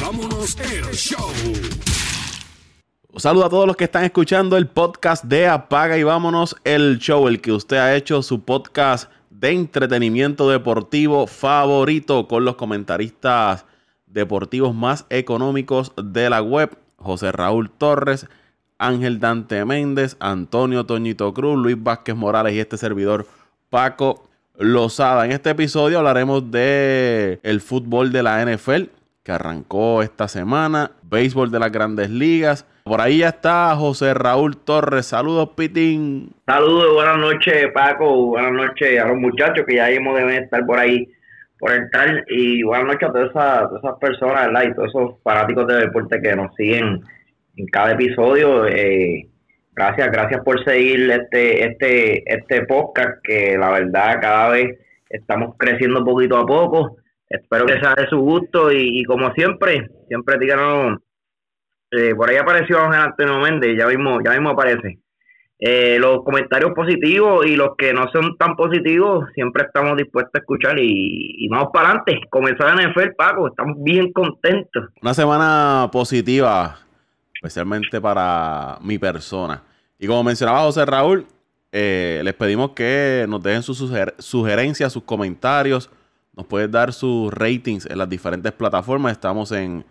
vámonos el show. Saludos a todos los que están escuchando el podcast de Apaga y vámonos el show, el que usted ha hecho su podcast de entretenimiento deportivo favorito con los comentaristas deportivos más económicos de la web, José Raúl Torres, Ángel Dante Méndez, Antonio Toñito Cruz, Luis Vázquez Morales y este servidor Paco Lozada. En este episodio hablaremos de el fútbol de la NFL que arrancó esta semana, béisbol de las grandes ligas. Por ahí ya está José Raúl Torres. Saludos, Pitín. Saludos, buenas noches, Paco. Buenas noches a los muchachos que ya hemos de estar por ahí por entrar. Y buenas noches a todas esas, personas, ¿verdad? Y todos esos fanáticos de deporte que nos siguen en cada episodio. Eh, gracias, gracias por seguir este, este, este podcast que la verdad cada vez estamos creciendo poquito a poco. Espero que sea de su gusto y, como siempre, siempre díganos, eh, por ahí apareció Ángel Antonio Méndez, ya mismo, ya mismo aparece. Eh, los comentarios positivos y los que no son tan positivos, siempre estamos dispuestos a escuchar y, vamos para adelante. Comenzar en NFL, Paco, estamos bien contentos. Una semana positiva especialmente para mi persona. Y como mencionaba José Raúl, eh, les pedimos que nos dejen sus sugerencias, sus comentarios. Nos pueden dar sus ratings en las diferentes plataformas. Estamos en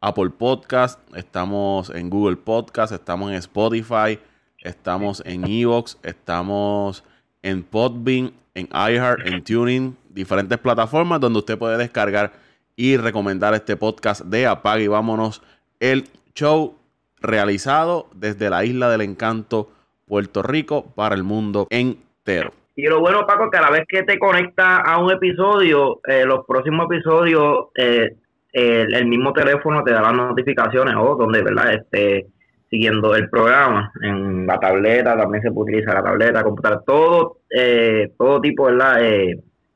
Apple Podcast, estamos en Google Podcast, estamos en Spotify, estamos en Evox, estamos en Podbean, en iHeart, en Tuning, diferentes plataformas donde usted puede descargar y recomendar este podcast de Apague y Vámonos el show realizado desde la isla del encanto, Puerto Rico, para el mundo entero. Y lo bueno, Paco, que a la vez que te conectas a un episodio, eh, los próximos episodios, eh, el, mismo teléfono te da las notificaciones o donde, ¿verdad? Esté siguiendo el programa. En la tableta también se puede utilizar la tableta, computadora, todo, eh, todo tipo, ¿verdad?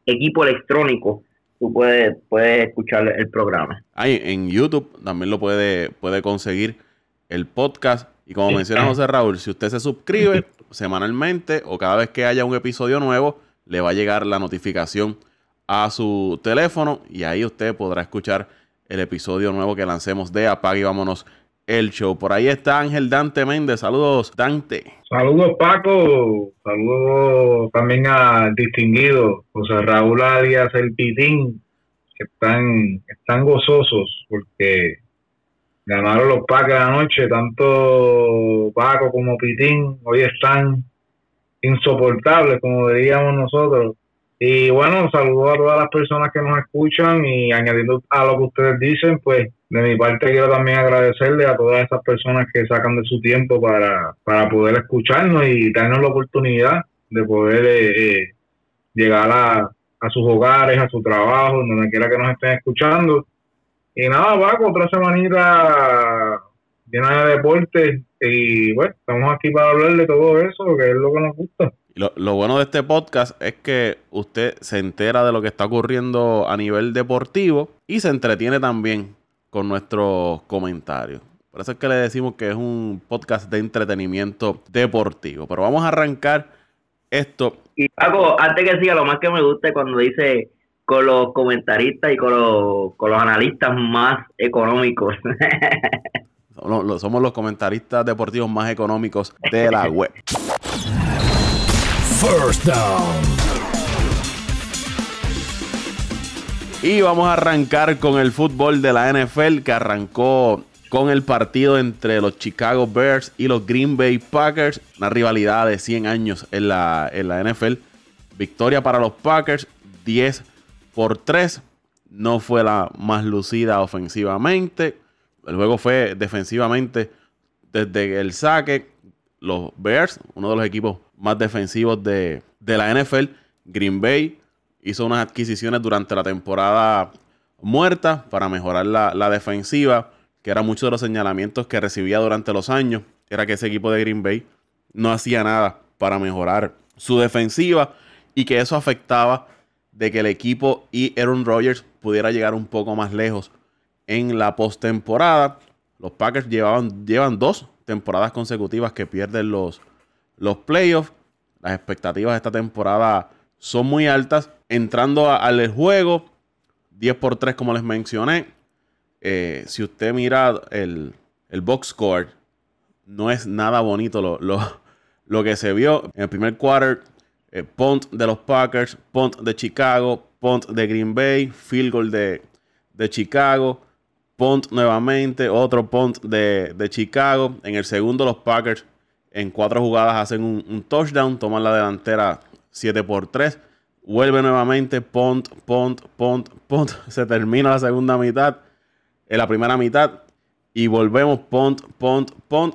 equipo electrónico tú puedes, puedes escuchar el programa. Ahí en YouTube también lo puede, puede conseguir el podcast. Y como menciona José Raúl, si usted se suscribe semanalmente o cada vez que haya un episodio nuevo, le va a llegar la notificación a su teléfono y ahí usted podrá escuchar el episodio nuevo que lancemos de Apague y Vámonos el show. Por ahí está Ángel Dante Méndez. Saludos, Dante. Saludos, Paco. Saludos también al distinguido José Raúl Arias, el Pitín, que están, están gozosos porque Ganaron los Packers anoche, tanto Paco como Pitín, hoy están insoportables, como diríamos nosotros. Y bueno, saludo a todas las personas que nos escuchan y añadiendo a lo que ustedes dicen, pues de mi parte quiero también agradecerle a todas esas personas que sacan de su tiempo para, para poder escucharnos y darnos la oportunidad de poder eh, eh, llegar a, a sus hogares, a su trabajo, donde quiera que nos estén escuchando y nada, Paco, otra semanita llena de deporte y bueno, estamos aquí para hablar de todo eso, que es lo que nos gusta. Lo, lo, bueno de este podcast es que usted se entera de lo que está ocurriendo a nivel deportivo y se entretiene también con nuestros comentarios. Por eso es que le decimos que es un podcast de entretenimiento deportivo. Pero vamos a arrancar esto. Y Paco, antes que siga, lo más que me gusta es cuando dice con los comentaristas y con los, con los analistas más económicos. Somos los comentaristas deportivos más económicos de la web. First down. Y vamos a arrancar con el fútbol de la NFL que arrancó con el partido entre los Chicago Bears y los Green Bay Packers. Una rivalidad de 100 años en la, en la NFL. Victoria para los Packers, 10 por 3. No fue la más lucida ofensivamente. El juego fue defensivamente desde el saque. Los Bears, uno de los equipos más defensivos de, la NFL. Green Bay hizo unas adquisiciones durante la temporada muerta para mejorar la, la defensiva, que era muchos de los señalamientos que recibía durante los años. Era que ese equipo de Green Bay no hacía nada para mejorar su defensiva y que eso afectaba de que el equipo y Aaron Rodgers pudiera llegar un poco más lejos en la postemporada. Los Packers llevaban, llevan dos temporadas consecutivas que pierden los, los playoffs. Las expectativas de esta temporada son muy altas. Entrando al juego, 10 por 3 como les mencioné. Eh, si usted mira el, el, box score, no es nada bonito lo, lo, lo, que se vio. En el primer quarter, eh, punt de los Packers, punt de Chicago, punt de Green Bay, field goal de, de Chicago, punt nuevamente, otro punt de, de, Chicago. En el segundo, los Packers en cuatro jugadas hacen un, touchdown, toman la delantera 7 por 3. Vuelve nuevamente, punt, punt, punt, punt. Se termina la segunda mitad, en la primera mitad. Y volvemos, punt, punt, punt.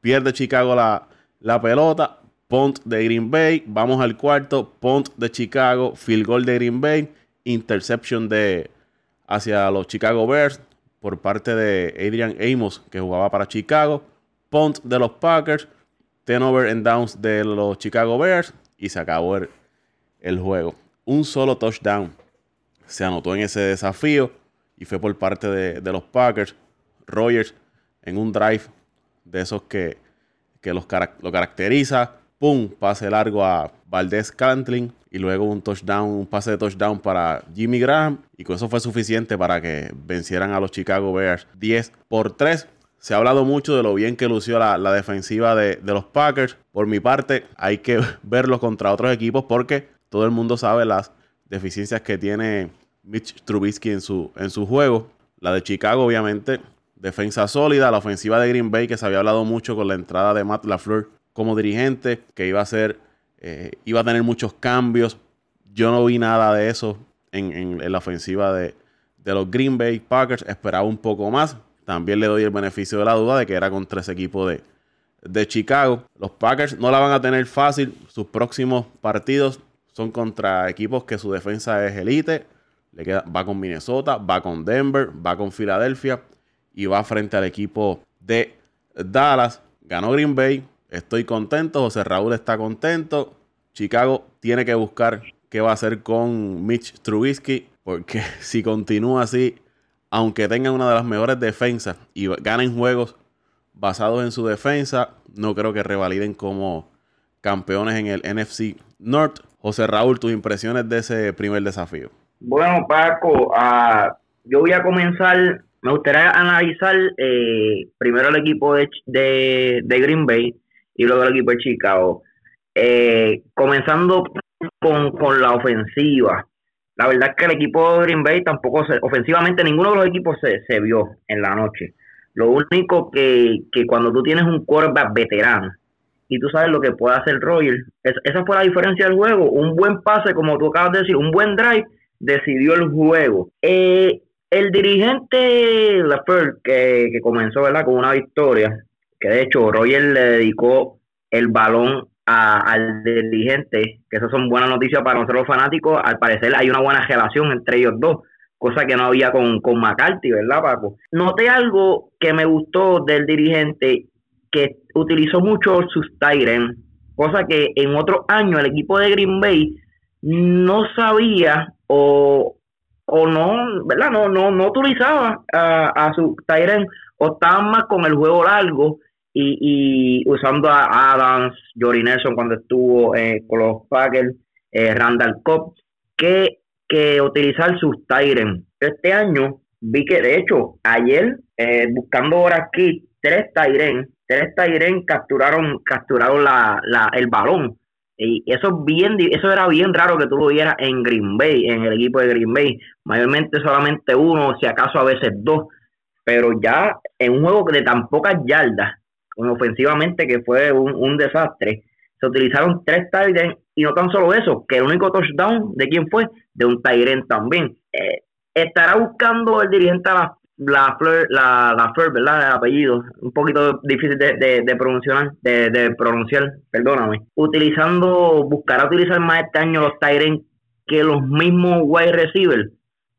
Pierde Chicago la, la pelota. Punt de Green Bay. Vamos al cuarto. Punt de Chicago. Field goal de Green Bay. Interception de hacia los Chicago Bears por parte de Adrian Amos, que jugaba para Chicago. Punt de los Packers. Turnover and downs de los Chicago Bears. Y se acabó el, el juego. Un solo touchdown se anotó en ese desafío y fue por parte de, los Packers. Rogers en un drive de esos que, que los lo caracteriza. Pum, pase largo a Valdez Cantling y luego un touchdown, un pase de touchdown para Jimmy Graham. Y con eso fue suficiente para que vencieran a los Chicago Bears 10 por 3. Se ha hablado mucho de lo bien que lució la, defensiva de, de, los Packers. Por mi parte, hay que verlos contra otros equipos porque todo el mundo sabe las deficiencias que tiene Mitch Trubisky en su, en su juego. La de Chicago, obviamente, defensa sólida. La ofensiva de Green Bay, que se había hablado mucho con la entrada de Matt LaFleur como dirigente, que iba a ser, eh, iba a tener muchos cambios. Yo no vi nada de eso en, la ofensiva de, los Green Bay Packers. Esperaba un poco más. También le doy el beneficio de la duda de que era con tres equipos de, de Chicago. Los Packers no la van a tener fácil. Sus próximos partidos son contra equipos que su defensa es elite. Le queda, va con Minnesota, va con Denver, va con Filadelfia y va frente al equipo de Dallas. Ganó Green Bay. Estoy contento. José Raúl está contento. Chicago tiene que buscar qué va a hacer con Mitch Trubisky. Porque si continúa así, aunque tengan una de las mejores defensas y ganen juegos basados en su defensa, no creo que revaliden como campeones en el NFC North. José Raúl, tus impresiones de ese primer desafío. Bueno, Paco, uh, yo voy a comenzar, me gustaría analizar eh, primero el equipo de, de, Green Bay y luego el equipo de Chicago. Eh, comenzando con, con, la ofensiva. La verdad es que el equipo de Green Bay tampoco, se, ofensivamente, ninguno de los equipos se, se vio en la noche. Lo único que, que cuando tú tienes un quarterback veterano, y tú sabes lo que puede hacer Roger. esa fue la diferencia del juego. Un buen pase, como tú acabas de decir, un buen drive decidió el juego. Eh, el dirigente Lafleur, que, que comenzó ¿verdad? con una victoria, que de hecho Roger le dedicó el balón al dirigente, que esas son buenas noticias para nosotros los fanáticos. Al parecer hay una buena relación entre ellos dos, cosa que no había con, con McCarthy, ¿verdad, Paco? Noté algo que me gustó del dirigente que utilizó mucho sus Tyren, cosa que en otros años el equipo de Green Bay no sabía o, o no, ¿verdad? No, no, no utilizaba a, a su Tyren o estaban más con el juego largo y, y usando a Adams, Jory Nelson cuando estuvo eh, con los Packers, eh, Randall Cobb, que, que utilizar sus Tyren. Este año vi que de hecho ayer eh, buscando ahora aquí tres Tyren tres Tyren capturaron, capturaron la, la, el balón. Y eso bien, eso era bien raro que tú lo vieras en Green Bay, en el equipo de Green Bay. Mayormente solamente uno, si acaso a veces dos. Pero ya en un juego de tan pocas yardas, ofensivamente que fue un, desastre, se utilizaron tres Tyren y no tan solo eso, que el único touchdown de quién fue, de un Tyren también. Eh, estará buscando el dirigente la la Fleur, la, la ¿verdad? El apellido, un poquito difícil de, de, pronunciar, de, pronunciar, perdóname. Utilizando, buscará utilizar más este año los Tyrants que los mismos wide receivers,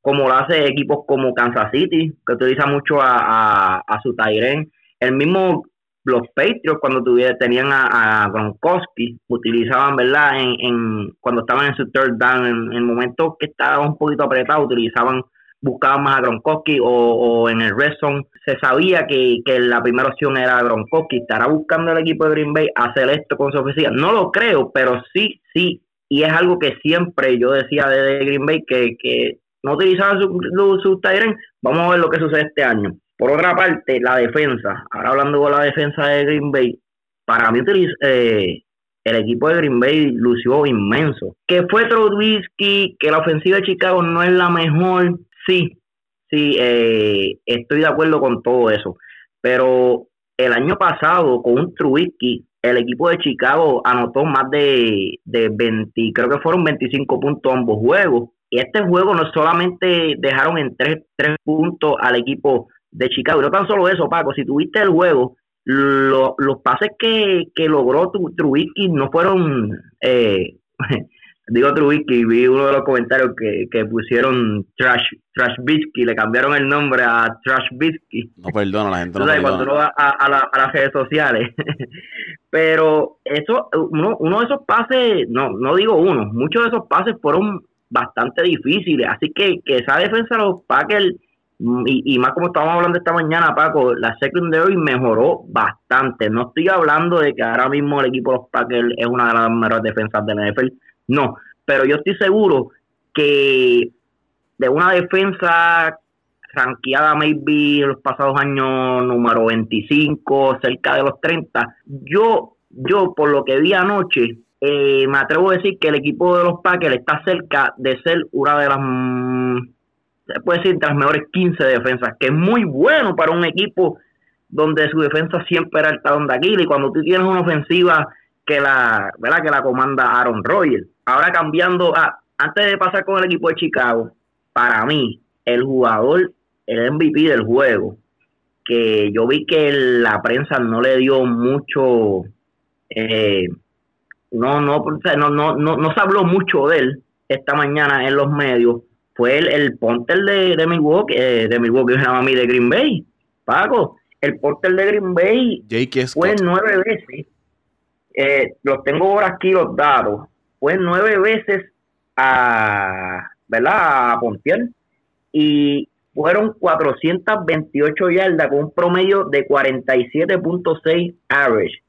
como lo hace equipos como Kansas City, que utiliza mucho a, a, su Tyrant. El mismo los Patriots cuando tuvieron, tenían a, Gronkowski utilizaban verdad en, en, cuando estaban en su third down en, en momentos que estaba un poquito apretado utilizaban buscaban más a Gronkowski o, en el red se sabía que, la primera opción era Gronkowski. ¿Estará buscando el equipo de Green Bay hacer esto con su oficina? No lo creo, pero sí, sí. Y es algo que siempre yo decía de Green Bay que, no utilizaban sus su, vamos a ver lo que sucede este año. Por otra parte, la defensa, ahora hablando de la defensa de Green Bay, para mí eh, el equipo de Green Bay lució inmenso. Que fue Trubisky, que la ofensiva de Chicago no es la mejor, sí, sí, eh, estoy de acuerdo con todo eso. Pero el año pasado, con un Trubisky, el equipo de Chicago anotó más de, de 20, creo que fueron 25 puntos ambos juegos. Y este juego no solamente dejaron en tres, tres puntos al equipo de Chicago. No tan solo eso, Paco, si tuviste el juego, los pases que, que logró Trubisky no fueron, eh, digo Trubisky, vi uno de los comentarios que, que pusieron Trash, Trash Bisky, le cambiaron el nombre a Trash Bisky. No perdona, la gente no Cuando a, a, las redes sociales. Pero eso, uno, uno de esos pases, no, no digo uno, muchos de esos pases fueron bastante difíciles. Así que, que esa defensa de los Packers Mm, y, más como estábamos hablando esta mañana, Paco, la secondary mejoró bastante. No estoy hablando de que ahora mismo el equipo de los Packers es una de las mejores defensas de la NFL, no, pero yo estoy seguro que de una defensa ranqueada maybe en los pasados años número 25, cerca de los 30, yo, yo por lo que vi anoche, eh, me atrevo a decir que el equipo de los Packers está cerca de ser una de las puede decir, entre las mejores 15 defensas, que es muy bueno para un equipo donde su defensa siempre era el talón de Aquiles y cuando tú tienes una ofensiva que la, ¿verdad? que la comanda Aaron Rodgers. Ahora cambiando, a, antes de pasar con el equipo de Chicago, para mí, el jugador, el MVP del juego, que yo vi que la prensa no le dio mucho, eh, no, no, no, no, no, no se habló mucho de él esta mañana en los medios, fue el, el Ponter de, de Milwaukee, eh, de Milwaukee, se llama a mí, de Green Bay. Pago, el Ponter de Green Bay fue nueve veces, eh, los tengo ahora aquí los datos, fue nueve veces a, ¿verdad? A Pontier y fueron 428 yardas con un promedio de 47.6 average,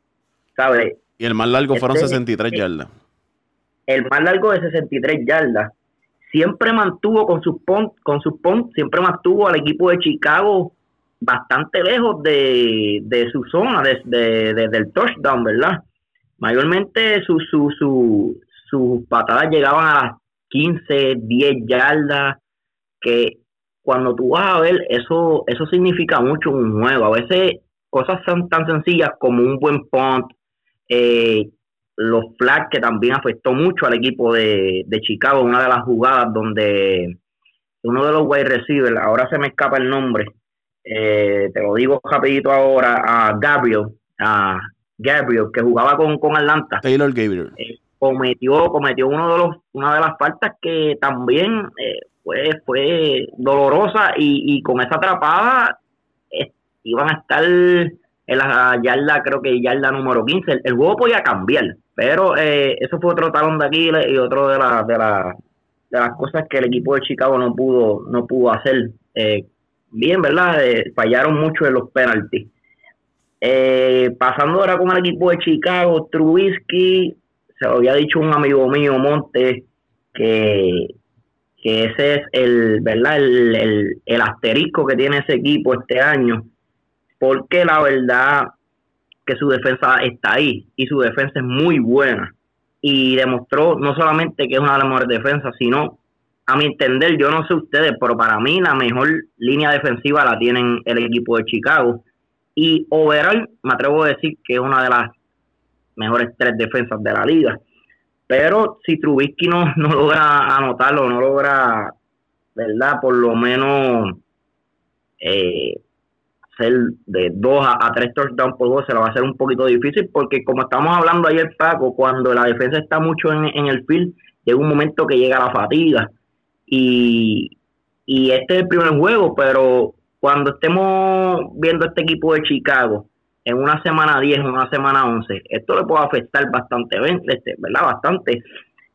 ¿sabes? Y el más largo fueron 63 este, yardas. El más largo de 63 yardas siempre mantuvo con sus pon, con sus pon, siempre mantuvo al equipo de Chicago bastante lejos de, de su zona, desde de, del touchdown, ¿verdad? Mayormente sus su, su, sus patadas llegaban a las 15, 10 yardas, que cuando tú vas a ver, eso, eso significa mucho un juego. A veces cosas son tan sencillas como un buen punt, eh, los flags que también afectó mucho al equipo de, de Chicago, una de las jugadas donde uno de los wide receivers, ahora se me escapa el nombre, eh, te lo digo rapidito ahora, a Gabriel, a Gabriel, que jugaba con, con Atlanta. Taylor Gabriel. Eh, cometió, cometió uno de los, una de las faltas que también eh, fue, fue dolorosa y, y con esa atrapada iban a estar en la yarda, creo que yarda número 15. El, juego podía cambiar, pero eh, eso fue otro talón de Aquiles y otro de, la, de, la, de las cosas que el equipo de Chicago no pudo, no pudo hacer. Eh, bien, ¿verdad? Eh, fallaron mucho en los penaltis. pasando ahora con el equipo de Chicago, Trubisky, se lo había dicho un amigo mío, Monte, que, que ese es el, ¿verdad? El, el, el asterisco que tiene ese equipo este año porque la verdad que su defensa está ahí y su defensa es muy buena y demostró no solamente que es una de las mejores defensas, sino a mi entender, yo no sé ustedes, pero para mí la mejor línea defensiva la tienen el equipo de Chicago y overall me atrevo a decir que es una de las mejores tres defensas de la liga. Pero si Trubisky no, no logra anotarlo, no logra, ¿verdad? Por lo menos eh, ser de dos a, tres touchdowns por juego se lo va a hacer un poquito difícil porque como estamos hablando ayer Paco, cuando la defensa está mucho en, el field, llega un momento que llega la fatiga y, y este es el primer juego, pero cuando estemos viendo este equipo de Chicago en una semana 10, una semana 11, esto le puede afectar bastante, este, ¿verdad? Bastante,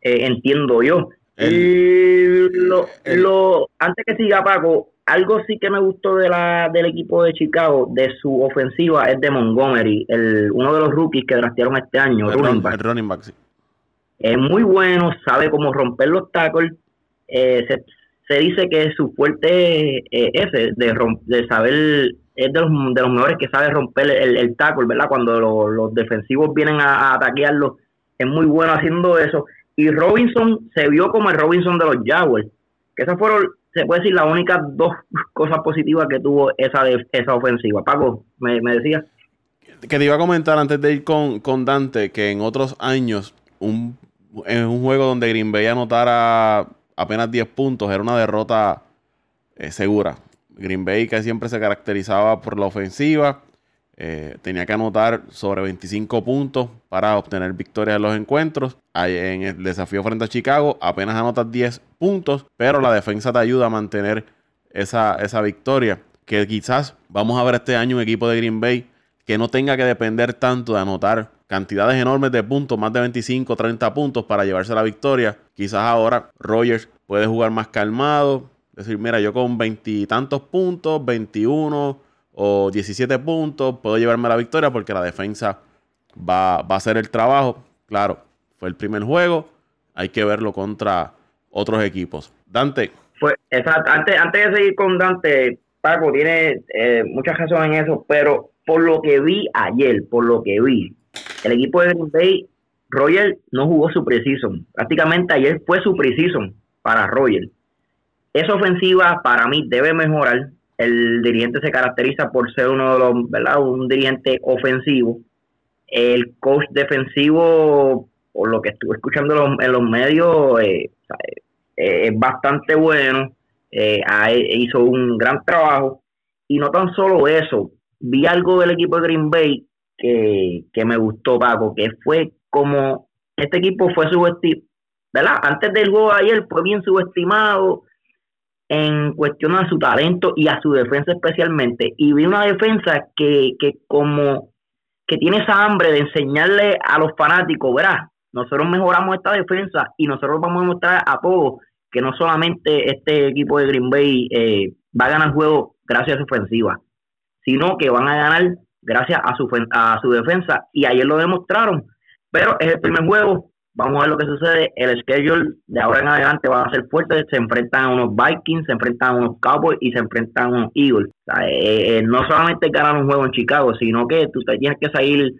eh, entiendo yo. y lo, lo, antes que siga Paco, algo sí que me gustó de la, del equipo de Chicago, de su ofensiva, es de Montgomery, el, uno de los rookies que draftearon este año. El running back. Es muy bueno, sabe cómo romper los tackles, eh, se dice que su fuerte es ese, de, de saber, es de los, de los mejores que sabe romper el, el tackle, ¿verdad? Cuando los defensivos vienen a, a ataquearlo, es muy bueno haciendo eso. Y Robinson se vio como el Robinson de los Jaguars, que esas fueron, se puede decir, las únicas dos cosas positivas que tuvo esa, esa ofensiva. Paco, me, me decía. Que te iba a comentar antes de ir con, con Dante que en otros años, un, en un juego donde Green Bay anotara apenas 10 puntos, era una derrota eh, segura. Green Bay que siempre se caracterizaba por la ofensiva, eh, tenía que anotar sobre 25 puntos para obtener victorias en los encuentros. En el desafío frente a Chicago apenas anotas 10 puntos, pero la defensa te ayuda a mantener esa, esa victoria. Que quizás vamos a ver este año un equipo de Green Bay que no tenga que depender tanto de anotar cantidades enormes de puntos, más de 25, 30 puntos para llevarse la victoria. Quizás ahora Rogers puede jugar más calmado, decir, mira, yo con veintitantos puntos, 21 o 17 puntos, puedo llevarme la victoria porque la defensa va, va a hacer el trabajo. Claro, fue el primer juego, hay que verlo contra otros equipos. Dante. Pues, Antes, antes de seguir con Dante, Paco tiene eh, mucha razón en eso, pero por lo que vi ayer, por lo que vi, el equipo de Green Bay, Roger no jugó su precision. Prácticamente ayer fue su precision para Roger. Esa ofensiva para mí debe mejorar. El dirigente se caracteriza por ser uno de los, ¿verdad? Un dirigente ofensivo. El coach defensivo, por lo que estuve escuchando en los medios, eh, eh, es bastante bueno. Eh, hizo un gran trabajo. Y no tan solo eso, vi algo del equipo de Green Bay que, que me gustó, Paco, que fue como este equipo fue subestimado, ¿verdad? Antes del juego ayer fue bien subestimado en cuestión a su talento y a su defensa especialmente. Y vi una defensa que, que como que tiene esa hambre de enseñarle a los fanáticos, ¿verdad? Nosotros mejoramos esta defensa y nosotros vamos a mostrar a todos que no solamente este equipo de Green Bay eh, va a ganar juego gracias a su ofensiva, sino que van a ganar gracias a su, a su defensa. Y ayer lo demostraron. Pero es el primer juego. Vamos a ver lo que sucede. El schedule de ahora en adelante va a ser fuerte. Se enfrentan a unos Vikings, se enfrentan a unos Cowboys y se enfrentan a unos Eagles. Eh, eh, no solamente ganar un juego en Chicago, sino que tú te tienes que salir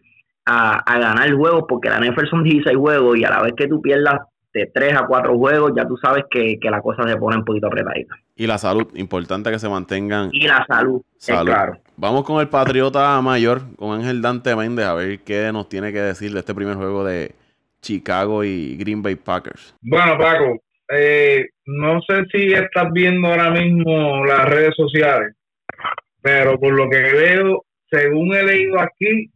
a, a ganar el juego porque la NFL son 16 juegos y a la vez que tú pierdas de 3 a 4 juegos, ya tú sabes que, que la cosa se pone un poquito apretadita. Y la salud, importante que se mantengan. Y la salud, claro. Vamos con el Patriota Mayor, con Ángel Dante Méndez, a ver qué nos tiene que decir de este primer juego de Chicago y Green Bay Packers. Bueno, Paco, eh, no sé si estás viendo ahora mismo las redes sociales, pero por lo que veo, según he leído aquí,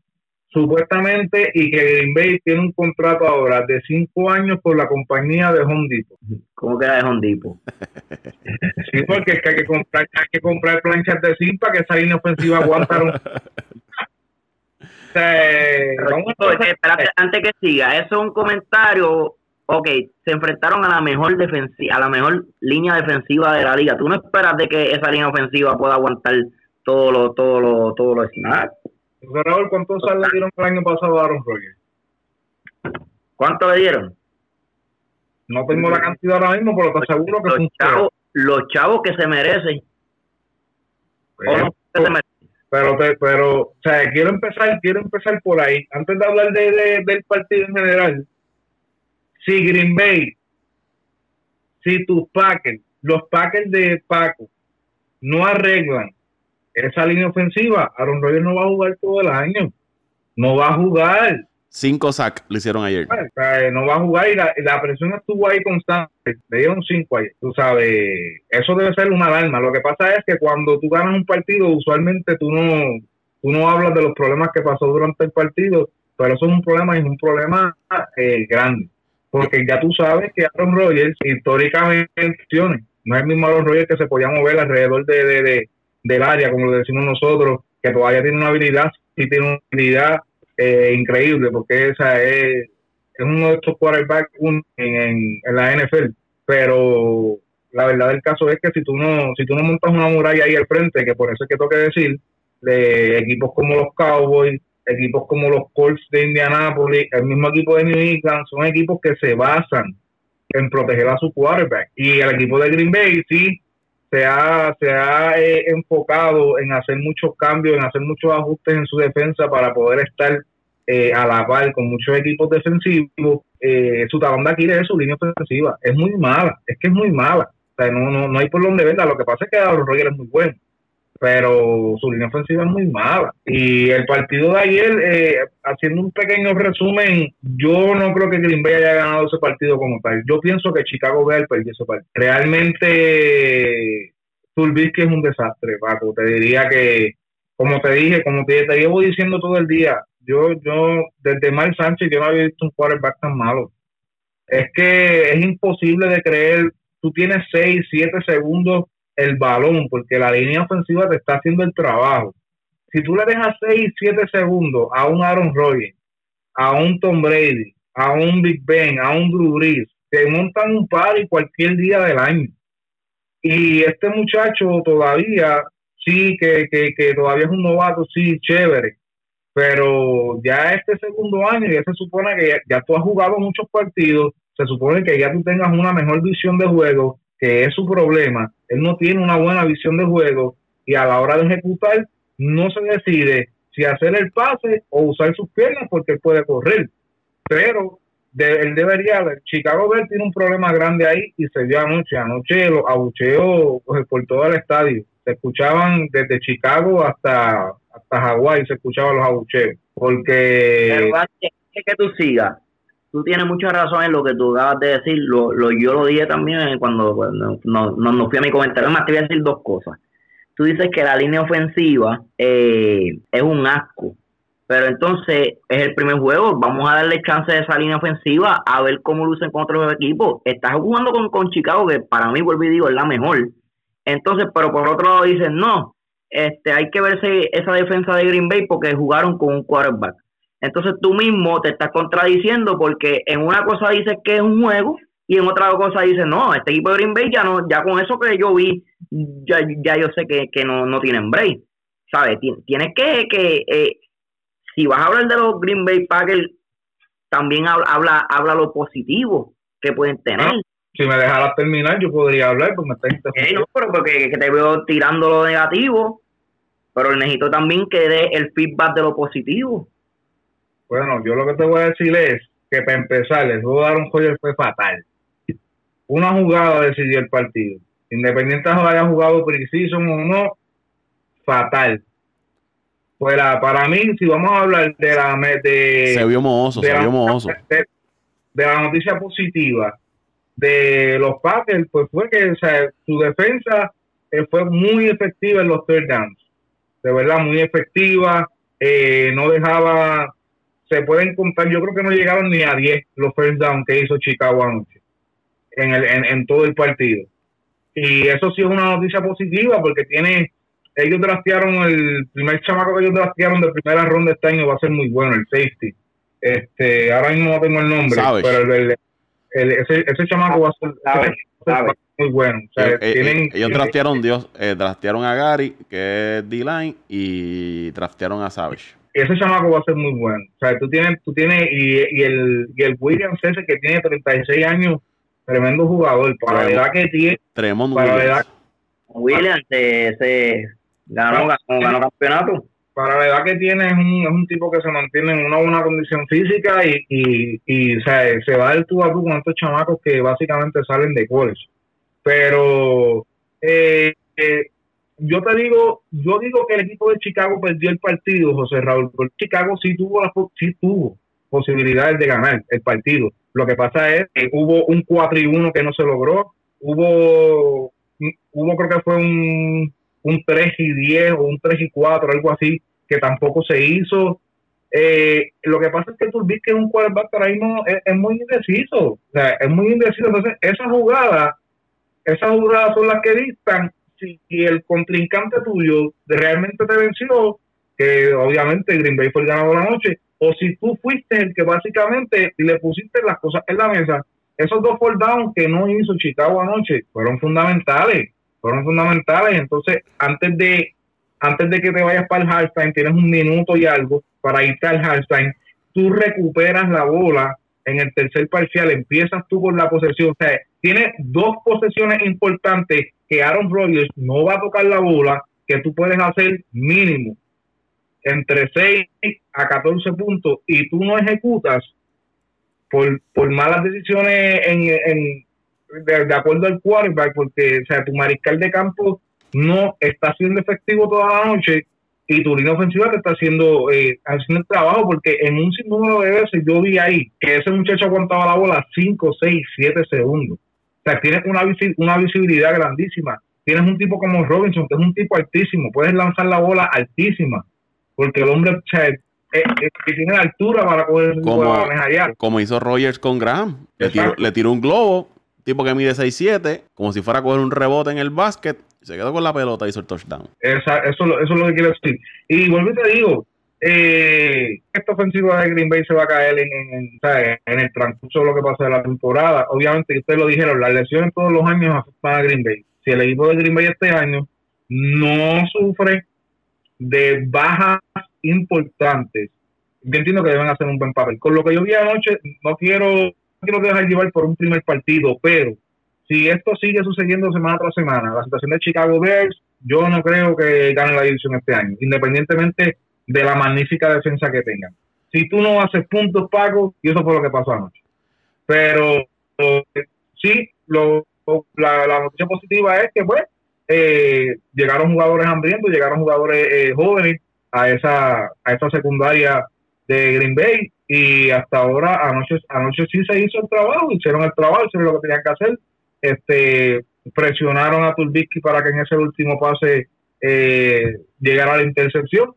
supuestamente y que Green Bay tiene un contrato ahora de cinco años por la compañía de Home Depot. ¿Cómo queda de Home Depot? sí, porque es que hay que comprar, hay que comprar planchas de zinc para que esa línea ofensiva aguante. antes que siga, eso es un comentario. Ok, se enfrentaron a la mejor defensiva, a la mejor línea defensiva de la liga. ¿Tú no esperas de que esa línea ofensiva pueda aguantar todo lo, todo lo, todo lo? Raúl, ¿cuántos le dieron el año pasado a Aaron Rodgers? ¿Cuánto le dieron? No tengo la cantidad ahora mismo, pero te aseguro que los chavos, los chavos que se merecen. Pero, pero, pero, o sea, quiero empezar, quiero empezar por ahí. Antes de hablar de, del partido en general, si Green Bay, si tus Packers, los Packers de Paco, no arreglan esa línea ofensiva, Aaron Rodgers no va a jugar todo el año. No va a jugar. Cinco sacks lo hicieron ayer. no va a jugar y la, presión estuvo ahí constante. Le dieron cinco ayer. Tú sabes, eso debe ser una alarma. Lo que pasa es que cuando tú ganas un partido, usualmente tú no, tú no hablas de los problemas que pasó durante el partido, pero eso es un problema y es un problema eh, grande. Porque ya tú sabes que Aaron Rodgers históricamente no es el mismo Aaron Rodgers que se podía mover alrededor de, de del área, como lo decimos nosotros, que todavía tiene una habilidad, sí tiene una habilidad eh, increíble, porque esa es, uno de estos quarterbacks en, en, la NFL, pero la verdad del caso es que si tú no si tú no montas una muralla ahí al frente, que por eso es que tengo decir, de equipos como los Cowboys, equipos como los Colts de Indianapolis, el mismo equipo de New England, son equipos que se basan en proteger a su quarterback. Y el equipo de Green Bay sí se ha, se ha eh, enfocado en hacer muchos cambios, en hacer muchos ajustes en su defensa para poder estar eh, a la par con muchos equipos defensivos. Eh, su talón de Aquiles es su línea ofensiva. Es muy mala, es que es muy mala. O sea, no, no, no hay por dónde verla. Lo que pasa es que Aaron Rodgers es muy bueno pero su línea ofensiva es muy mala. Y el partido de ayer, eh, haciendo un pequeño resumen, yo no creo que Green Bay haya ganado ese partido como tal. Yo pienso que Chicago Bears perdió ese partido. Realmente, Turbisky es un desastre, Paco. Te diría que, como te dije, como te, te llevo diciendo todo el día, yo, yo, desde Mal Sánchez, yo no había visto un quarterback tan malo. Es que es imposible de creer. Tú tienes 6, 7 segundos el balón, porque la línea ofensiva te está haciendo el trabajo. Si tú le dejas 6, 7 segundos a un Aaron Rodgers, a un Tom Brady, a un Big Ben, a un Drew Brees, te montan un par y cualquier día del año. Y este muchacho todavía, sí, que, que, todavía es un novato, sí, chévere, pero ya este segundo año ya se supone que ya, ya, tú has jugado muchos partidos, se supone que ya tú tengas una mejor visión de juego, que es su problema, él no tiene una buena visión de juego y a la hora de ejecutar no se decide si hacer el pase o usar sus piernas porque puede correr. Pero él debería, Chicago Bears tiene un problema grande ahí y se dio anoche. Anoche los abucheos pues, por todo el estadio. Se escuchaban desde Chicago hasta, hasta Hawái, se escuchaban los abucheos. Porque... que tú sigas tú tienes mucha razón en lo que tú acabas de decir. Lo, lo yo lo dije también cuando, no, no, fui a mi comentario. Más te voy a decir dos cosas. Tú dices que la línea ofensiva eh, es un asco. Pero entonces es el primer juego. Vamos a darle chance a esa línea ofensiva a ver cómo lucen con otros equipos. Estás jugando con, con Chicago, que para mí, vuelvo y digo, es la mejor. Entonces, pero por otro lado dicen, no, este, hay que verse esa defensa de Green Bay porque jugaron con un quarterback. Entonces tú mismo te estás contradiciendo porque en una cosa dices que es un juego y en otra cosa dices, no, este equipo de Green Bay ya no, ya con eso que yo vi, ya, ya yo sé que, que no, no tienen break. ¿Sabes? Tienes que, que eh, si vas a hablar de los Green Bay Packers, también habla, habla, lo positivo que pueden tener. Ah, si me dejaras terminar, yo podría hablar, porque me está eh, no, pero porque que te veo tirando lo negativo, pero necesito también que dé el feedback de lo positivo. Bueno, yo lo que te voy a decir es que para empezar, el juego de Aaron Rodgers fue fatal. Una jugada decidió el partido. Independiente de haya jugado preciso o no, fatal. Pues para mí, si vamos a hablar de la de, se vio mohoso, se vio De, la noticia positiva de los Packers, pues fue que su defensa eh, fue muy efectiva en los third downs. De verdad, muy efectiva. Eh, no dejaba se pueden contar, yo creo que no llegaron ni a 10 los first down que hizo Chicago anoche en, el, en, todo el partido. Y eso sí es una noticia positiva porque tiene, ellos draftearon el primer chamaco que ellos draftearon de primera ronda este año va a ser muy bueno, el safety. Este, ahora mismo no tengo el nombre, pero el, ese, ese chamaco va a ser, muy bueno. Eh, eh, ellos draftearon, Dios, eh, draftearon a Gary, que es D-Line, y draftearon a Savage ese chamaco va a ser muy bueno. O sea, tú tienes, tú tienes, y, el, y el Williams ese que tiene 36 años, tremendo jugador, para la edad que tiene. Tremendo para la edad, Williams se, ganó, ganó, campeonato. Para la edad que tiene es un, es un tipo que se mantiene en una buena condición física y, y, y o sea, se va del tú a tú con estos chamacos que básicamente salen de college. Pero eh, eh, yo te digo, yo digo que el equipo de Chicago perdió el partido, José Raúl, porque Chicago sí tuvo, sí tuvo posibilidades de ganar el partido. Lo que pasa es que hubo un 4 y 1 que no se logró, hubo, hubo creo que fue un, un 3 y 10 o un 3 y 4, algo así, que tampoco se hizo. Eh, lo que pasa es que tú que un quarterback ahora mismo es, es, muy indeciso, o sea, es muy indeciso. Entonces, esas jugadas, esas jugadas son las que dictan si, el contrincante tuyo realmente te venció, que obviamente Green Bay fue el ganador de la noche, o si tú fuiste el que básicamente le pusiste las cosas en la mesa, esos dos fall down que no hizo Chicago anoche fueron fundamentales, fueron fundamentales. Entonces, antes de antes de que te vayas para el halftime, tienes un minuto y algo para irte al halftime, tú recuperas la bola en el tercer parcial empiezas tú con la posesión, o sea, tienes dos posesiones importantes que Aaron Rodgers no va a tocar la bola, que tú puedes hacer mínimo entre 6 a 14 puntos y tú no ejecutas por, por malas decisiones en, en de, acuerdo al quarterback, porque o sea, tu mariscal de campo no está siendo efectivo toda la noche y tu línea ofensiva te está haciendo, eh, haciendo el trabajo, porque en un sinnúmero de veces yo vi ahí que ese muchacho aguantaba la bola 5, 6, 7 segundos. O sea, tienes una, una visibilidad grandísima. Tienes un tipo como Robinson, que es un tipo altísimo. Puedes lanzar la bola altísima, porque el hombre o sea, tiene la altura para poder como, Como hizo Rogers con Graham. Le tiró, le tiró, un globo, tipo que mide 6'7, como si fuera a coger un rebote en el básquet se quedó con la pelota y hizo el touchdown. eso, eso es lo que quiero decir. Y vuelvo y te digo, eh, esta ofensiva de Green Bay se va a caer en, en, el transcurso de lo que pasa de la temporada. Obviamente, ustedes lo dijeron, las lesiones todos los años afectan a Green Bay. Si el equipo de Green Bay este año no sufre de bajas importantes, yo entiendo que deben hacer un buen papel. Con lo que yo vi anoche, no quiero, quiero dejar llevar por un primer partido, pero si esto sigue sucediendo semana tras semana, la situación de Chicago Bears, yo no creo que gane la división este año, independientemente de la magnífica defensa que tengan. Si tú no haces puntos, Paco, y eso fue lo que pasó anoche. Pero sí, lo, la, noticia positiva es que, pues, eh, llegaron jugadores hambrientos, llegaron jugadores eh, jóvenes a esa, a esa secundaria de Green Bay y hasta ahora anoche, anoche sí se hizo el trabajo, hicieron el trabajo, hicieron lo que tenían que hacer este, presionaron a Turbisky para que en ese último pase eh, llegara a la intercepción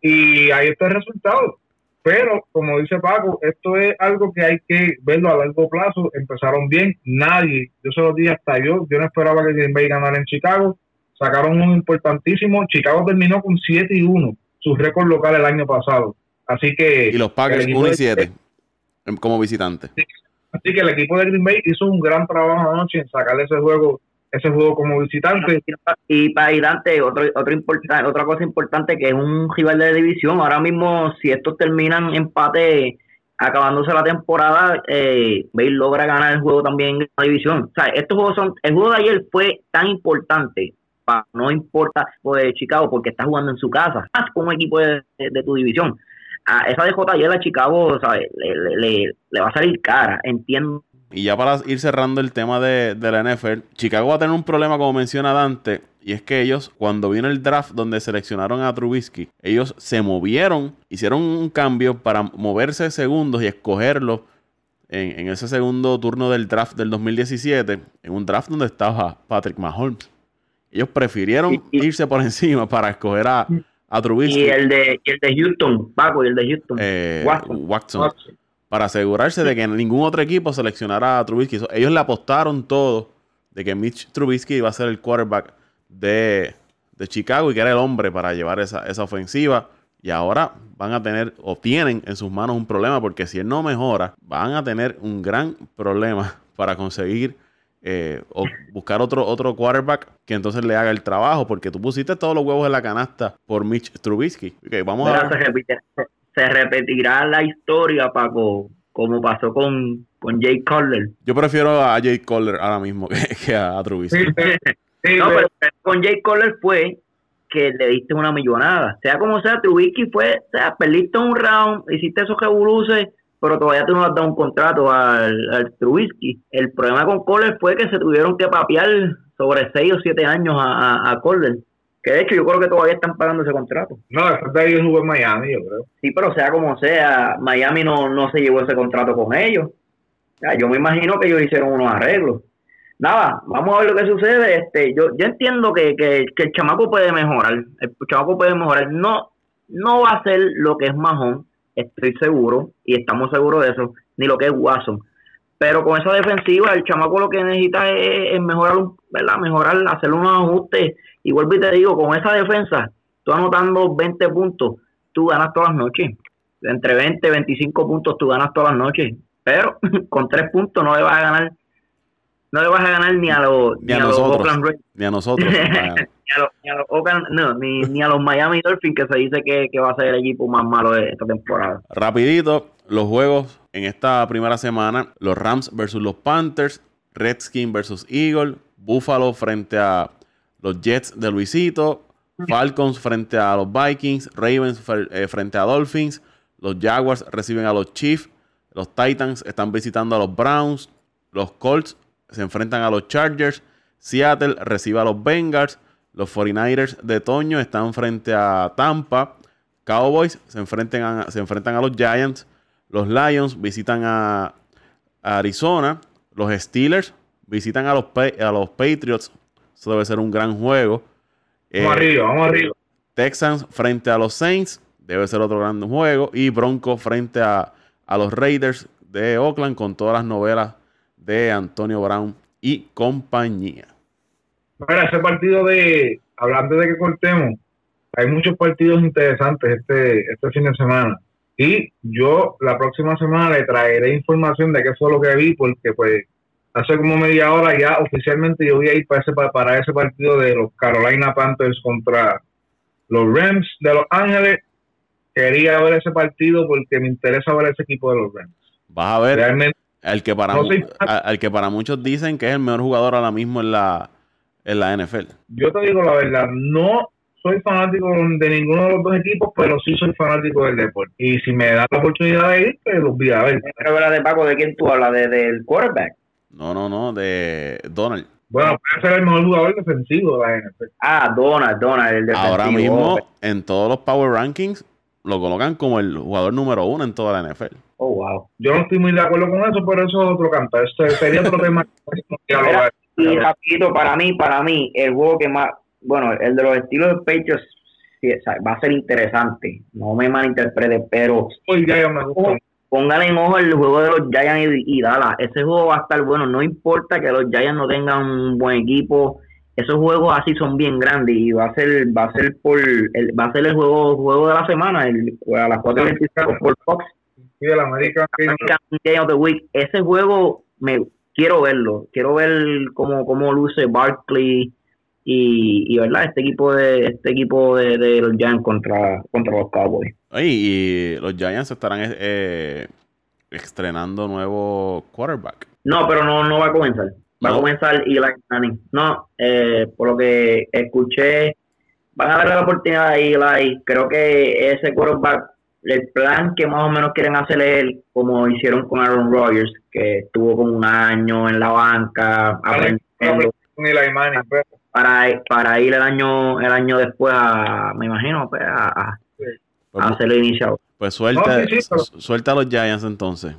y ahí está el resultado. Pero, como dice Paco, esto es algo que hay que verlo a largo plazo. Empezaron bien, nadie, yo solo dije hasta yo, yo no esperaba que Green Bay ganara en Chicago. Sacaron un importantísimo. Chicago terminó con 7 y 1, su récord local el año pasado. Así que. Y los Packers 1 y 7 como visitante. Así que el equipo de Green Bay hizo un gran trabajo anoche en sacarle ese juego ese juego como visitante. Y para Dante, otro, otro otra cosa importante que es un rival de división. Ahora mismo, si estos terminan empate acabándose la temporada, eh, logra ganar el juego también en la división. O sea, estos juegos son, el juego de ayer fue tan importante, para, no importa de Chicago, porque está jugando en su casa, más con un equipo de, de tu división a esa DJ ayer a Chicago Le, le, le, va a salir cara, entiendo. Y ya para ir cerrando el tema de, de, la NFL, Chicago va a tener un problema, como menciona Dante, y es que ellos, cuando vino el draft donde seleccionaron a Trubisky, ellos se movieron, hicieron un cambio para moverse segundos y escogerlo en, en ese segundo turno del draft del 2017, en un draft donde estaba Patrick Mahomes. Ellos prefirieron irse por encima para escoger a, y el de, el de Houston, Paco, y el de Houston. Eh, Watson. Para asegurarse de que ningún otro equipo seleccionara a Trubisky. Ellos le apostaron todo de que Mitch Trubisky iba a ser el quarterback de, Chicago y que era el hombre para llevar esa, esa ofensiva. Y ahora van a tener o tienen en sus manos un problema porque si él no mejora, van a tener un gran problema para conseguir eh, o buscar otro, otro quarterback que entonces le haga el trabajo, porque tú pusiste todos los huevos en la canasta por Mitch Trubisky. vamos a Se, repetirá la historia, Paco, como pasó con, con Jake Collier. Yo prefiero a Jake Collier ahora mismo que, a, Trubisky. no, pero con Jake Collier fue que le diste una millonada. Sea como sea, Trubisky fue, o sea, perdiste un round, hiciste esos revoluces pero todavía tú no has dado un contrato al, Trubisky. El problema con Kohler fue que se tuvieron que papear sobre 6 o 7 años a, a, Kohler. Que de hecho yo creo que todavía están pagando ese contrato. No, después de ahí jugó en Miami, yo creo. Sí, pero sea como sea, Miami no, no se llevó ese contrato con ellos. yo me imagino que ellos hicieron unos arreglos. Nada, vamos a ver lo que sucede. Este, yo, yo entiendo que, que, que el chamaco puede mejorar. El chamaco puede mejorar. No, no va a ser lo que es Majón, estoy seguro, y estamos seguros de eso, ni lo que es Watson. Pero con esa defensiva, el chamaco lo que necesita es, mejorar, ¿verdad? Mejorar, hacer unos ajustes. Y vuelvo y te digo, con esa defensa, tú anotando 20 puntos, tú ganas todas las noches. Entre 20 y 25 puntos, tú ganas todas las noches. Pero con 3 puntos no le vas a ganar no le vas a ganar ni a los ni, a, Oakland Raiders. Ni a nosotros. ni a los, Oakland, no, ni, ni, a los Miami Dolphins, que se dice que, que, va a ser el equipo más malo de esta temporada. Rapidito, los juegos en esta primera semana los Rams versus los Panthers, Redskins versus Eagles, Buffalo frente a los Jets de Luisito, Falcons frente a los Vikings, Ravens eh, frente a Dolphins, los Jaguars reciben a los Chiefs, los Titans están visitando a los Browns, los Colts se enfrentan a los Chargers, Seattle recibe a los Bengals, los 49ers de Toño están frente a Tampa, Cowboys se enfrentan a, se enfrentan a los Giants, los Lions visitan a, Arizona, los Steelers visitan a los, a los Patriots, eso debe ser un gran juego. Vamos eh, arriba, vamos arriba. Texans frente a los Saints, debe ser otro gran juego. Y Broncos frente a, a los Raiders de Oakland con todas las novelas de Antonio Brown y compañía. Mira, ese partido de, hablando de que cortemos, hay muchos partidos interesantes este, este fin de semana. Y yo la próxima semana le traeré información de qué fue lo que vi, porque pues hace como media hora ya oficialmente yo voy a ir para ese, para ese partido de los Carolina Panthers contra los Rams de Los Ángeles. Quería ver ese partido porque me interesa ver ese equipo de los Rams. Vas a ver Realmente, al que para al que para muchos dicen que es el mejor jugador ahora mismo en la en la NFL. Yo te digo la verdad, no soy fanático de ninguno de los dos equipos, pero sí soy fanático del deporte. Y si me da la oportunidad de ir, pues los voy a ver. Pero de Paco, ¿de quién tú hablas? ¿De, ¿Del quarterback? No, no, no, de Donald. Bueno, puede ser el mejor jugador defensivo de la NFL. Ah, Donald, Donald, el defensivo. Ahora mismo, en todos los Power Rankings, lo colocan como el jugador número uno en toda la NFL. Oh, wow. Yo no estoy muy de acuerdo con eso, pero eso es otro canto. Este sería otro tema. y rapidito, para mí, para mí, el juego que más, bueno, el de los estilos de Patriots va a ser interesante. No me malinterprete, pero... Hoy ya me gusta póngale en ojo el juego de los Giants y, Dallas. Ese juego va a estar bueno. No importa que los Giants no tengan un buen equipo. Esos juegos así son bien grandes y va a ser va a ser por el, va a ser el juego juego de la semana el, a las 4.25 por Fox. Sí, el American Game of the Week. Ese juego me quiero verlo. Quiero ver cómo, cómo luce Barkley y, y verdad este equipo de este equipo de, de los Giants contra contra los Cowboys y los Giants estarán eh, estrenando nuevo quarterback. No, pero no, no va a comenzar. Va a comenzar Eli Manning. No, eh, por lo que escuché, van a darle la oportunidad a Eli. Creo que ese quarterback, el plan que más o menos quieren hacer es como hicieron con Aaron Rodgers, que estuvo como un año en la banca aprendiendo. Pues. Para, para ir el año el año después a, me imagino, pues, a pues, hacerlo iniciado. Pues suelta, suelta a los Giants entonces.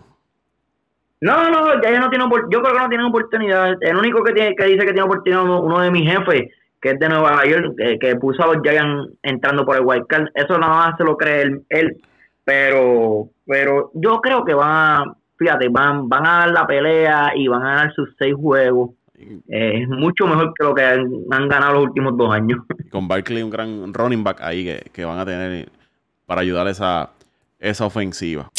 No, no, los Giants no tienen yo creo que no tienen oportunidad. El único que tiene que dice que tiene oportunidad uno, de mis jefes, que es de Nueva York, que, puso a los Giants entrando por el White Card. Eso nada más se lo cree él, pero pero yo creo que van a, fíjate, van, van a dar la pelea y van a ganar sus seis juegos. Eh, es mucho mejor que lo que han, ganado los últimos dos años. Con Barkley, un gran running back ahí que, que van a tener para ayudar a esa, esa ofensiva.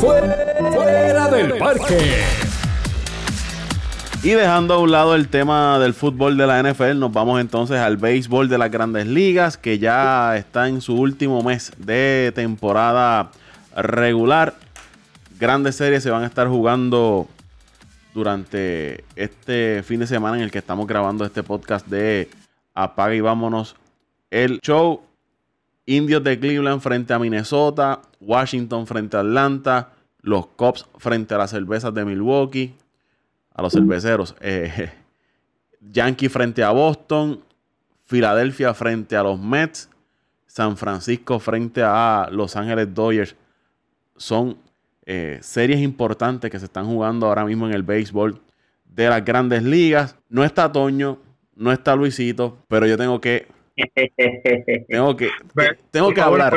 Fuera del parque. Y dejando a un lado el tema del fútbol de la NFL, nos vamos entonces al béisbol de las grandes ligas, que ya está en su último mes de temporada regular. Grandes series se van a estar jugando durante este fin de semana en el que estamos grabando este podcast de Apaga y Vámonos el show. Indios de Cleveland frente a Minnesota, Washington frente a Atlanta, los Cubs frente a las cervezas de Milwaukee, a los cerveceros, eh, Yankee frente a Boston, Filadelfia frente a los Mets, San Francisco frente a Los Ángeles Dodgers. Son eh, series importantes que se están jugando ahora mismo en el béisbol de las grandes ligas. No está Toño, no está Luisito, pero yo tengo que tengo que, tengo que hablar.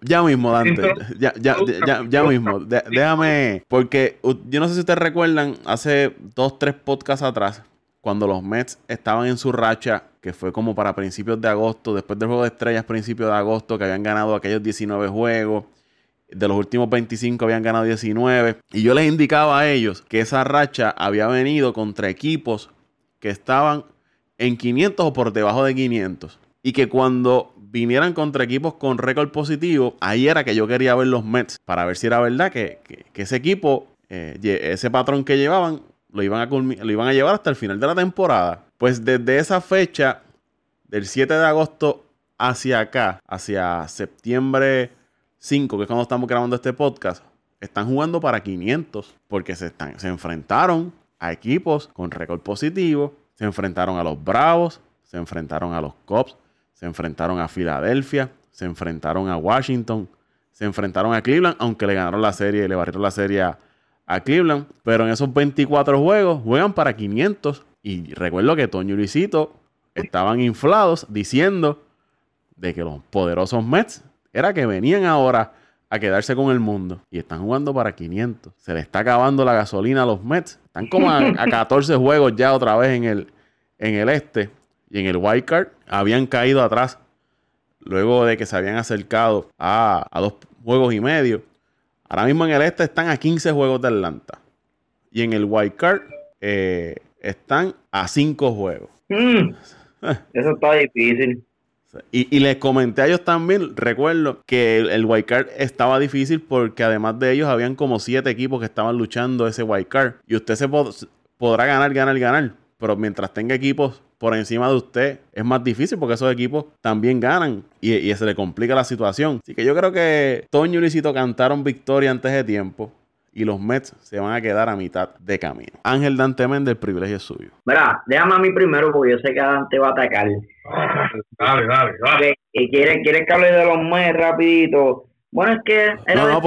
Ya mismo, Dante. Ya, ya, ya, ya mismo. déjame. Porque yo no sé si ustedes recuerdan, hace dos, tres podcasts atrás, cuando los Mets estaban en su racha, que fue como para principios de agosto, después del juego de estrellas, principios de agosto, que habían ganado aquellos 19 juegos. De los últimos 25 habían ganado 19. Y yo les indicaba a ellos que esa racha había venido contra equipos que estaban en 500 o por debajo de 500. Y que cuando vinieran contra equipos con récord positivo, ahí era que yo quería ver los Mets para ver si era verdad que, ese equipo, eh, ese patrón que llevaban, lo iban, a lo iban a llevar hasta el final de la temporada. Pues desde esa fecha, del 7 de agosto hacia acá, hacia septiembre 5, que es cuando estamos grabando este podcast, están jugando para 500 porque se, están, se enfrentaron a equipos con récord positivo, se enfrentaron a los Bravos, se enfrentaron a los Cubs, se enfrentaron a Filadelfia, se enfrentaron a Washington, se enfrentaron a Cleveland, aunque le ganaron la serie, le barrieron la serie a, Cleveland. Pero en esos 24 juegos juegan para 500. Y recuerdo que Toño y Luisito estaban inflados diciendo de que los poderosos Mets era que venían ahora a quedarse con el mundo. Y están jugando para 500. Se le está acabando la gasolina a los Mets. Están como a, a 14 juegos ya otra vez en el, en el este y en el wild card habían caído atrás luego de que se habían acercado a, dos juegos y medio. Ahora mismo en el este están a 15 juegos de Atlanta. Y en el wild card eh, están a 5 juegos. Mm. eso está difícil. Y, les comenté a ellos también, recuerdo que el, el card estaba difícil porque además de ellos habían como 7 equipos que estaban luchando ese wild card. Y usted se podrá ganar, ganar, ganar. Pero mientras tenga equipos por encima de usted, es más difícil porque esos equipos también ganan y, se le complica la situación. Así que yo creo que Toño y Luisito cantaron victoria antes de tiempo y los Mets se van a quedar a mitad de camino. Ángel Dante Méndez, el privilegio es suyo. Mira, déjame a mí primero porque yo sé que Dante va a atacar. Dale, dale, dale. ¿Y quieres, que hable de los Mets rapidito? Bueno, es que era no, no,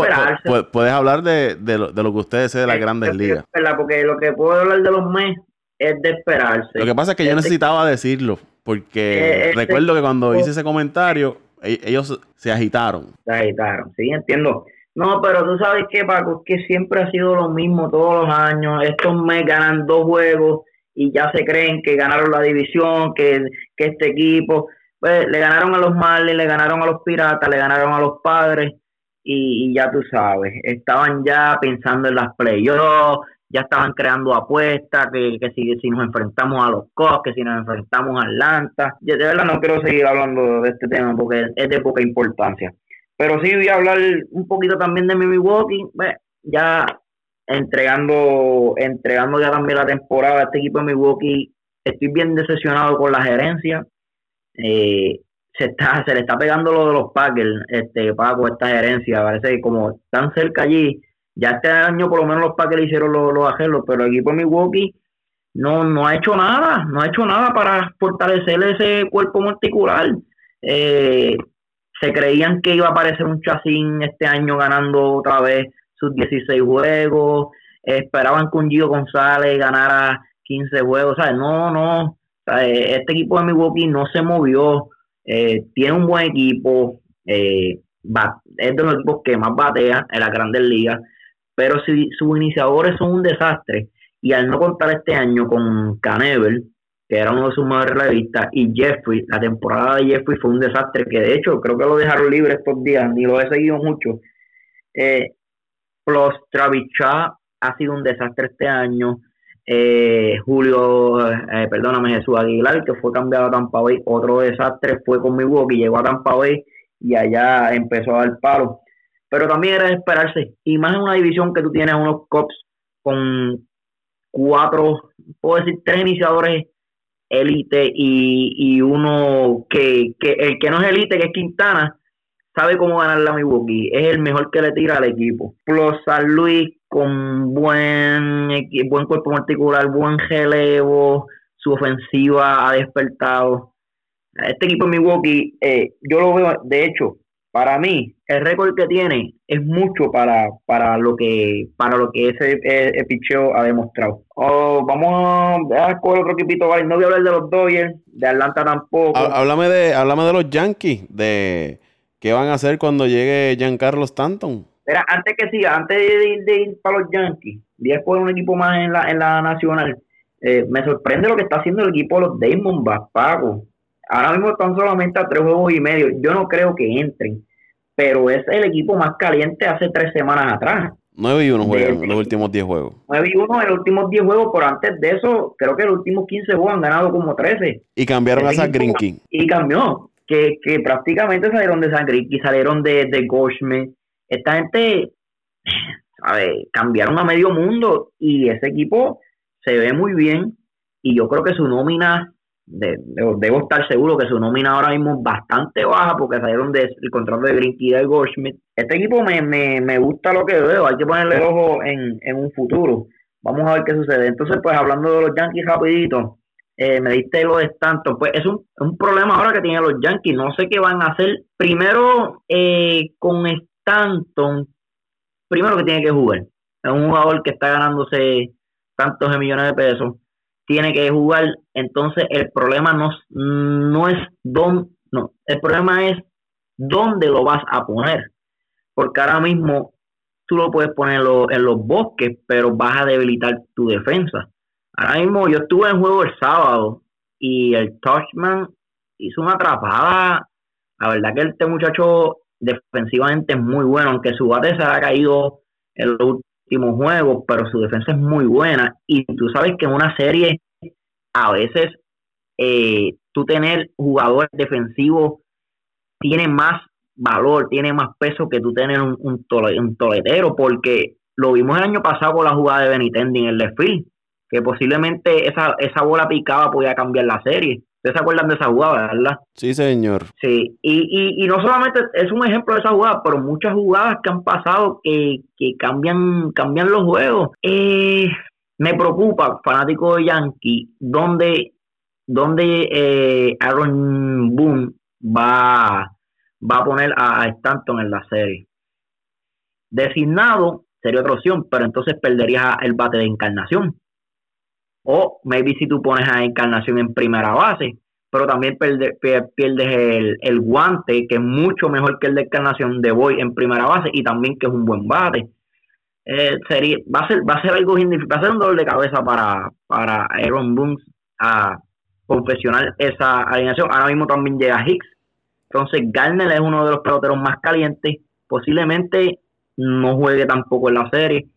puedes hablar de, lo, que ustedes sé de las grandes ligas. Porque lo que puedo hablar de los Mets es de esperarse. Lo que pasa es que yo este necesitaba decirlo, porque eh, este recuerdo que cuando hice ese comentario, e-, ellos se agitaron. Se agitaron, sí, entiendo. No, pero tú sabes que, Paco, es que siempre ha sido lo mismo todos los años. Estos me ganan dos juegos y ya se creen que ganaron la división, que, que este equipo, pues le ganaron a los Marlins, le ganaron a los Piratas, le ganaron a los Padres y, ya tú sabes, estaban ya pensando en las playoffs, ya estaban creando apuestas, que, que si, si nos enfrentamos a los Cubs, que si nos enfrentamos a Atlanta. de verdad no quiero seguir hablando de este tema porque es de poca importancia. Pero sí voy a hablar un poquito también de mi Milwaukee, ya entregando, entregando ya también la temporada a este equipo de Milwaukee, estoy bien decepcionado con la gerencia. Eh, se está se le está pegando lo de los Packers, este Paco, esta gerencia, parece que como están cerca allí, ya este año por lo menos los Packers hicieron los, los arreglos, pero el equipo de Milwaukee no, no ha hecho nada, no ha hecho nada para fortalecer ese cuerpo monticular. Eh, se creían que iba a aparecer un chasín este año ganando otra vez sus 16 juegos, esperaban que un Gio González ganara 15 juegos, ¿sabes? No, no, este equipo de Milwaukee no se movió, eh, tiene un buen equipo, eh, es de los equipos que más batea en las grandes ligas, pero si sus iniciadores son un desastre, y al no contar este año con Canevel, que era uno de sus mejores revistas, y Jeffrey, la temporada de Jeffrey fue un desastre, que de hecho creo que lo dejaron libre estos días, ni lo he seguido mucho. Eh, plus Travis ha sido un desastre este año. Eh, Julio, eh, perdóname, Jesús Aguilar, que fue cambiado a Tampa Bay, otro desastre fue con Milwaukee, llegó a Tampa Bay y allá empezó a dar palo pero también era de esperarse. Y más en una división que tú tienes unos cops con cuatro, puedo decir, tres iniciadores élite y, uno que, que el que no es élite, que es Quintana, sabe cómo ganar la Milwaukee. Es el mejor que le tira al equipo. Plus San Luis con buen, buen cuerpo particular, buen relevo, su ofensiva ha despertado. Este equipo de Milwaukee, eh, yo lo veo, de hecho, para mí, el récord que tiene es mucho para, para lo que para lo que ese, e, picheo ha demostrado. Oh, vamos a escoger otro equipito, No voy a hablar de los Dodgers, de Atlanta tampoco. Háblame de, háblame de los Yankees, de qué van a hacer cuando llegue Giancarlo Stanton. Mira, antes que siga, antes de ir, de ir para los Yankees, voy a escoger un equipo más en la, en la nacional. Eh, me sorprende lo que está haciendo el equipo de los Diamondbacks, Pago. Ahora mismo están solamente a tres juegos y medio. Yo no creo que entren, pero es el equipo más caliente hace tres semanas atrás. 9 y 1 juegan en los últimos 10 juegos. 9 y 1 en los últimos 10 juegos, pero antes de eso, creo que los últimos 15 juegos han ganado como 13. Y cambiaron a Zach Greinke. Y cambió. que, que prácticamente salieron de San y salieron de, de Goldschmidt. Esta gente, ver, cambiaron a medio mundo y ese equipo se ve muy bien y yo creo que su nómina, de, debo estar seguro que su nómina ahora mismo es bastante baja porque salieron del contrato de Grinky y de Goldschmidt. Este equipo me, me, me gusta lo que veo, hay que ponerle ojo en, en un futuro. Vamos a ver qué sucede. Entonces, pues hablando de los Yankees rapidito, eh, me diste lo de Stanton, pues es un, un, problema ahora que tienen los Yankees, no sé qué van a hacer. Primero, eh, con Stanton, primero que tiene que jugar. Es un jugador que está ganándose tantos de millones de pesos, tiene que jugar. Entonces, el problema no, no es dónde, no, el problema es dónde lo vas a poner. Porque ahora mismo tú lo puedes poner en los bosques, pero vas a debilitar tu defensa. Ahora mismo yo estuve en juego el sábado y el Touchman hizo una atrapada. La verdad que este muchacho defensivamente es muy bueno, aunque su bate se ha caído en los últimos juegos, pero su defensa es muy buena. Y tú sabes que en una serie a veces eh, tú tener jugadores defensivos tiene más valor, tiene más peso que tú tener un, un, toletero, porque lo vimos el año pasado con la jugada de Benitendi en el left que posiblemente esa, esa bola picada podía cambiar la serie. ¿Ustedes se acuerdan de esa jugada, verdad? Sí, señor. Sí, y, y, y no solamente es un ejemplo de esa jugada, pero muchas jugadas que han pasado que, que cambian, cambian los juegos. Eh, me preocupa, fanático de Yankee, donde, donde eh, Aaron Boone va, va a poner a Stanton en la serie. Designado sería otra opción, pero entonces perderías el bate de encarnación. O maybe si tú pones a Encarnación en primera base, pero también pierdes el, guante, que es mucho mejor que el de Encarnación de Boy en primera base y también que es un buen bate. Eh, sería, va a ser va a ser algo va a ser un dolor de cabeza para, para Aaron Boone a confesionar esa alineación. Ahora mismo también llega Hicks. Entonces Garner es uno de los peloteros más calientes. Posiblemente no juegue tampoco en la serie.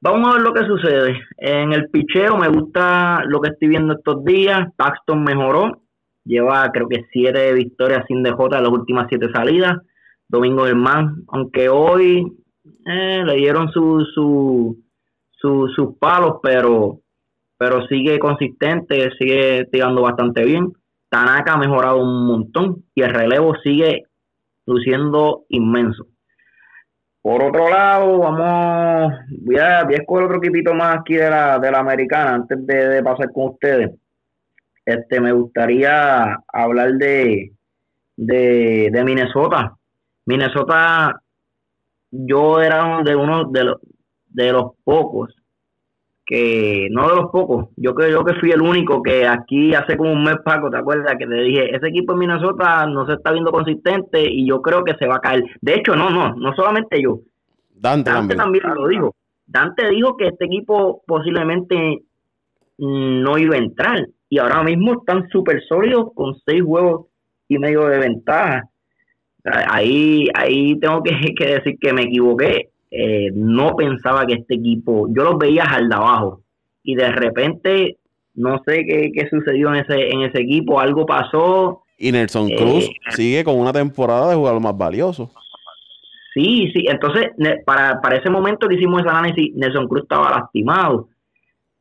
Vamos a ver lo que sucede. En el picheo me gusta lo que estoy viendo estos días. Paxton mejoró. Lleva creo que siete victorias sin DJ en las últimas siete salidas. Domingo Germán, aunque hoy eh, le dieron su, su, sus palos, pero, pero sigue consistente, sigue tirando bastante bien. Tanaka ha mejorado un montón y el relevo sigue luciendo inmenso. Por otro lado, vamos, voy a, voy escoger otro equipito más aquí de la, de la americana antes de, pasar con ustedes. Este, me gustaría hablar de, de, de Minnesota. Minnesota, yo era de uno de los, de los pocos que no de los pocos, yo creo que fui el único que aquí hace como un mes Paco, ¿te acuerdas? Que te dije, ese equipo en Minnesota no se está viendo consistente y yo creo que se va a caer. De hecho, no, no, no solamente yo. Dante, también. lo dijo. Dante dijo que este equipo posiblemente no iba a entrar y ahora mismo están súper sólidos con seis juegos y medio de ventaja. Ahí, ahí tengo que, que decir que me equivoqué eh, no pensaba que este equipo, yo los veía al de abajo y de repente no sé qué, sucedió en ese, en ese equipo, algo pasó. Y Nelson Cruz eh, sigue con una temporada de jugador más valioso. Sí, sí, entonces para, para ese momento que hicimos ese análisis, Nelson Cruz estaba lastimado.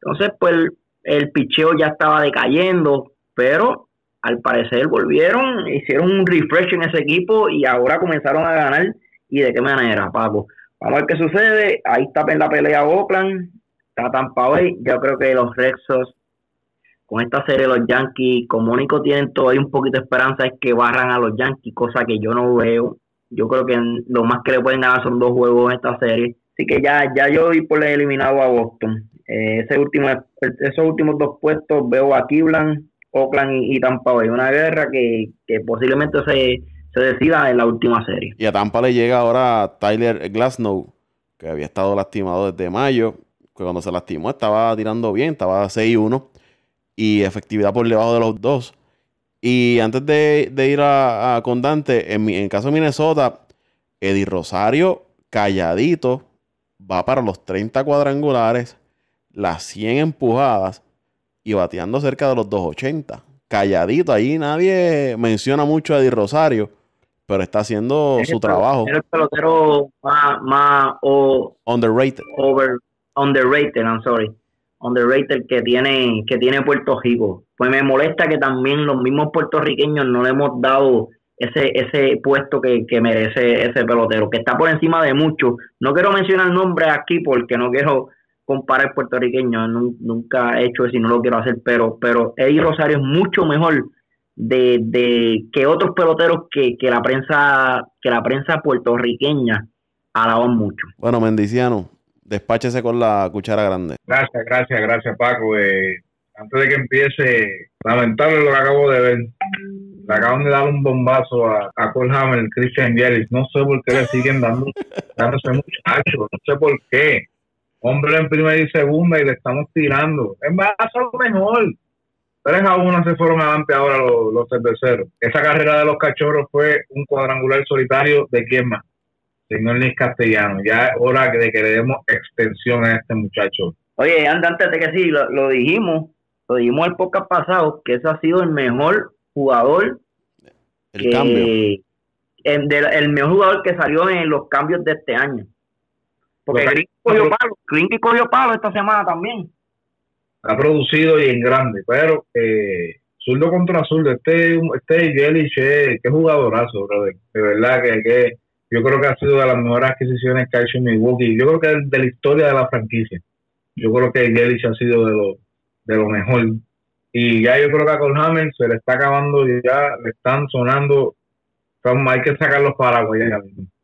Entonces, pues el, el picheo ya estaba decayendo, pero al parecer volvieron, hicieron un refresh en ese equipo y ahora comenzaron a ganar. ¿Y de qué manera, Paco? Vamos a ver qué sucede. Ahí está en la pelea Oakland, está Tampa Bay. Yo creo que los Rexos, con esta serie, los Yankees, como único tienen todavía un poquito de esperanza, es que barran a los Yankees, cosa que yo no veo. Yo creo que lo más que le pueden ganar son dos juegos en esta serie. Así que ya, ya yo doy por eliminado a Boston. Eh, ese último, esos últimos dos puestos veo a Cleveland, Oakland y, Tampa Bay. Una guerra que, que posiblemente se se decida en la última serie. Y a Tampa le llega ahora Tyler Glasnow, que había estado lastimado desde mayo, que cuando se lastimó estaba tirando bien, estaba 6-1 y efectividad por debajo de los dos. Y antes de, ir a, Dante, en, en el caso de Minnesota, Eddie Rosario, calladito, va para los 30 cuadrangulares, las 100 empujadas y bateando cerca de los 280 calladito. Ahí nadie menciona mucho a Eddie Rosario, pero está haciendo su trabajo. Es el pelotero más, más o, underrated. Over, underrated, I'm sorry. Underrated que tiene, que tiene Puerto Rico. Pues me molesta que también los mismos puertorriqueños no le hemos dado ese, ese puesto que, que merece ese pelotero, que está por encima de muchos. No quiero mencionar nombres aquí porque no quiero comparar puertorriqueños, nunca he hecho eso y no lo quiero hacer, pero, pero Eddie Rosario es mucho mejor de, de que otros peloteros que, que la prensa, que la prensa puertorriqueña alaban mucho. Bueno, Mendiciano, despáchese con la cuchara grande. Gracias, gracias, gracias Paco. Eh, antes de que empiece, lamentable lo que acabo de ver. Le acaban de dar un bombazo a, a Cole Hammer, Christian Yelich. No sé por qué le siguen dando, dándose muchacho, no sé por qué hombre en primera y segunda y le estamos tirando. Es más, lo mejor. Tres a uno se fueron adelante ahora los, los cerveceros. Esa carrera de los cachorros fue un cuadrangular solitario de quién más. Señor Luis Castellano. Ya es hora de que le demos extensión a este muchacho. Oye, antes de que sí, lo, dijimos, lo dijimos el podcast pasado, que ese ha sido el mejor jugador. El cambio. el mejor jugador que salió en los cambios de este año. Porque Green cogió palo, cogió palo esta semana también. Ha producido y en grande, pero eh, zurdo contra zurdo, este, este Yelich, qué jugadorazo, brother. De verdad que, yo creo que ha sido de las mejores adquisiciones que ha hecho Milwaukee. Yo creo que de la historia de la franquicia. Yo creo que Yelich ha sido de lo, de lo mejor. Y ya yo creo que a Colhammer se le está acabando y ya le están sonando. hay que sacar los paraguas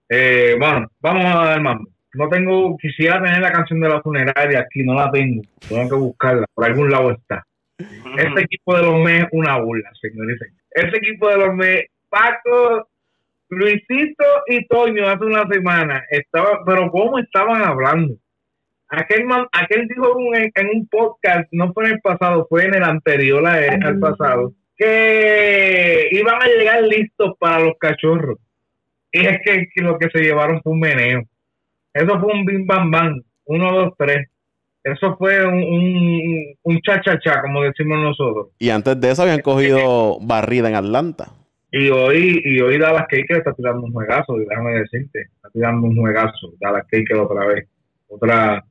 eh, bueno, vamos a dar mando no tengo, quisiera tener la canción de la funeraria aquí, no la tengo, tengo que buscarla, por algún lado está. Este equipo de los MES una burla, señores. Este equipo de los MES, Paco, Luisito y Toño hace una semana, estaba, pero ¿cómo estaban hablando? Aquel, man, aquel dijo en, un podcast, no fue en el pasado, fue en el anterior al pasado, que iban a llegar listos para los cachorros. Y es que, que lo que se llevaron fue un meneo eso fue un bim bam bam, uno, dos, tres. Eso fue un, un, un cha-cha-cha, como decimos nosotros. Y antes de eso habían cogido barrida en Atlanta. Y hoy, y hoy Dallas Cake está tirando un juegazo, déjame decirte, está tirando un juegazo, Dallas Cake otra vez. Otra,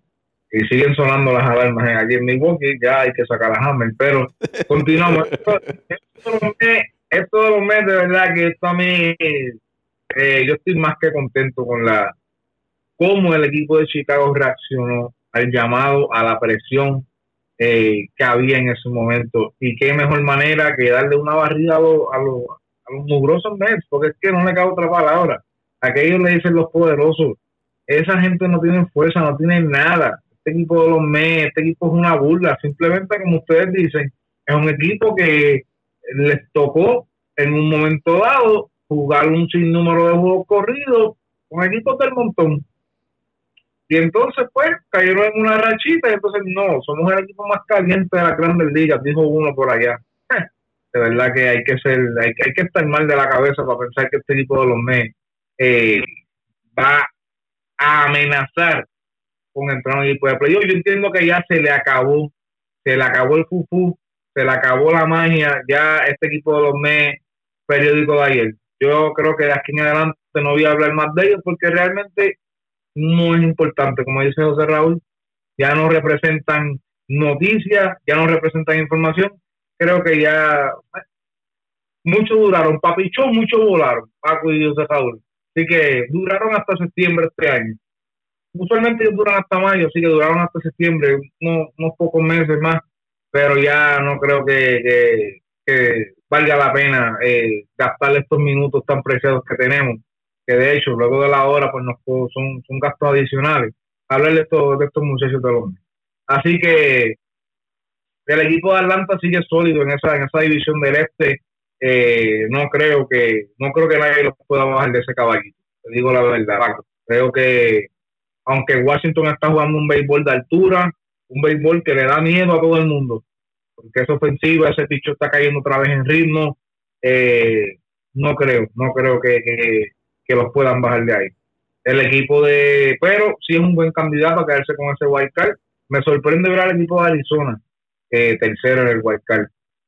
y siguen sonando las alarmas allí en Milwaukee, ya hay que sacar a Hammer, pero continuamos. esto, esto, de los meses, de verdad que esto a mí, eh, yo estoy más que contento con la cómo el equipo de Chicago reaccionó al llamado, a la presión eh, que había en ese momento. Y qué mejor manera que darle una barrida a, los, a, los, mugrosos Mets, porque es que no le cabe otra palabra. Aquellos le dicen los poderosos. Esa gente no tiene fuerza, no tiene nada. Este equipo de los Mets, este equipo es una burla. Simplemente, como ustedes dicen, es un equipo que les tocó en un momento dado jugar un sinnúmero de juegos corridos con equipos del montón y entonces, pues, cayeron en una rachita y entonces, no, somos el equipo más caliente de la grandes ligas, dijo uno por allá. de verdad que hay que ser, hay, hay que estar mal de la cabeza para pensar que este equipo de los Mets eh, va a amenazar con entrar en un equipo de playoff. Yo entiendo que ya se le acabó, se le acabó el fufú, se le acabó la magia, ya este equipo de los Mets, periódico de ayer. Yo creo que de aquí en adelante no voy a hablar más de ellos porque realmente es importante, como dice José Raúl, ya no representan noticias, ya no representan información, creo que ya mucho duraron, papichó, mucho volaron, Paco y José Raúl, así que duraron hasta septiembre este año. Usualmente duran hasta mayo, así que duraron hasta septiembre, unos, pocos meses más, pero ya no creo que, valga la pena eh, gastar estos minutos tan preciados que tenemos que de hecho luego de la hora pues nos son, son gastos adicionales. Hablar de estos de estos muchachos de Londres. Así que el equipo de Atlanta sigue sólido en esa en esa división del este. Eh, no creo que no creo que nadie los pueda bajar de ese caballito. Te digo la verdad. Creo que aunque Washington está jugando un béisbol de altura un béisbol que le da miedo a todo el mundo porque es ofensiva ese picho está cayendo otra vez en ritmo eh, no creo no creo que que los puedan bajar de ahí. El equipo de, pero sí es un buen candidato a quedarse con ese wild card. Me sorprende ver al equipo de Arizona, eh, tercero en el wild card.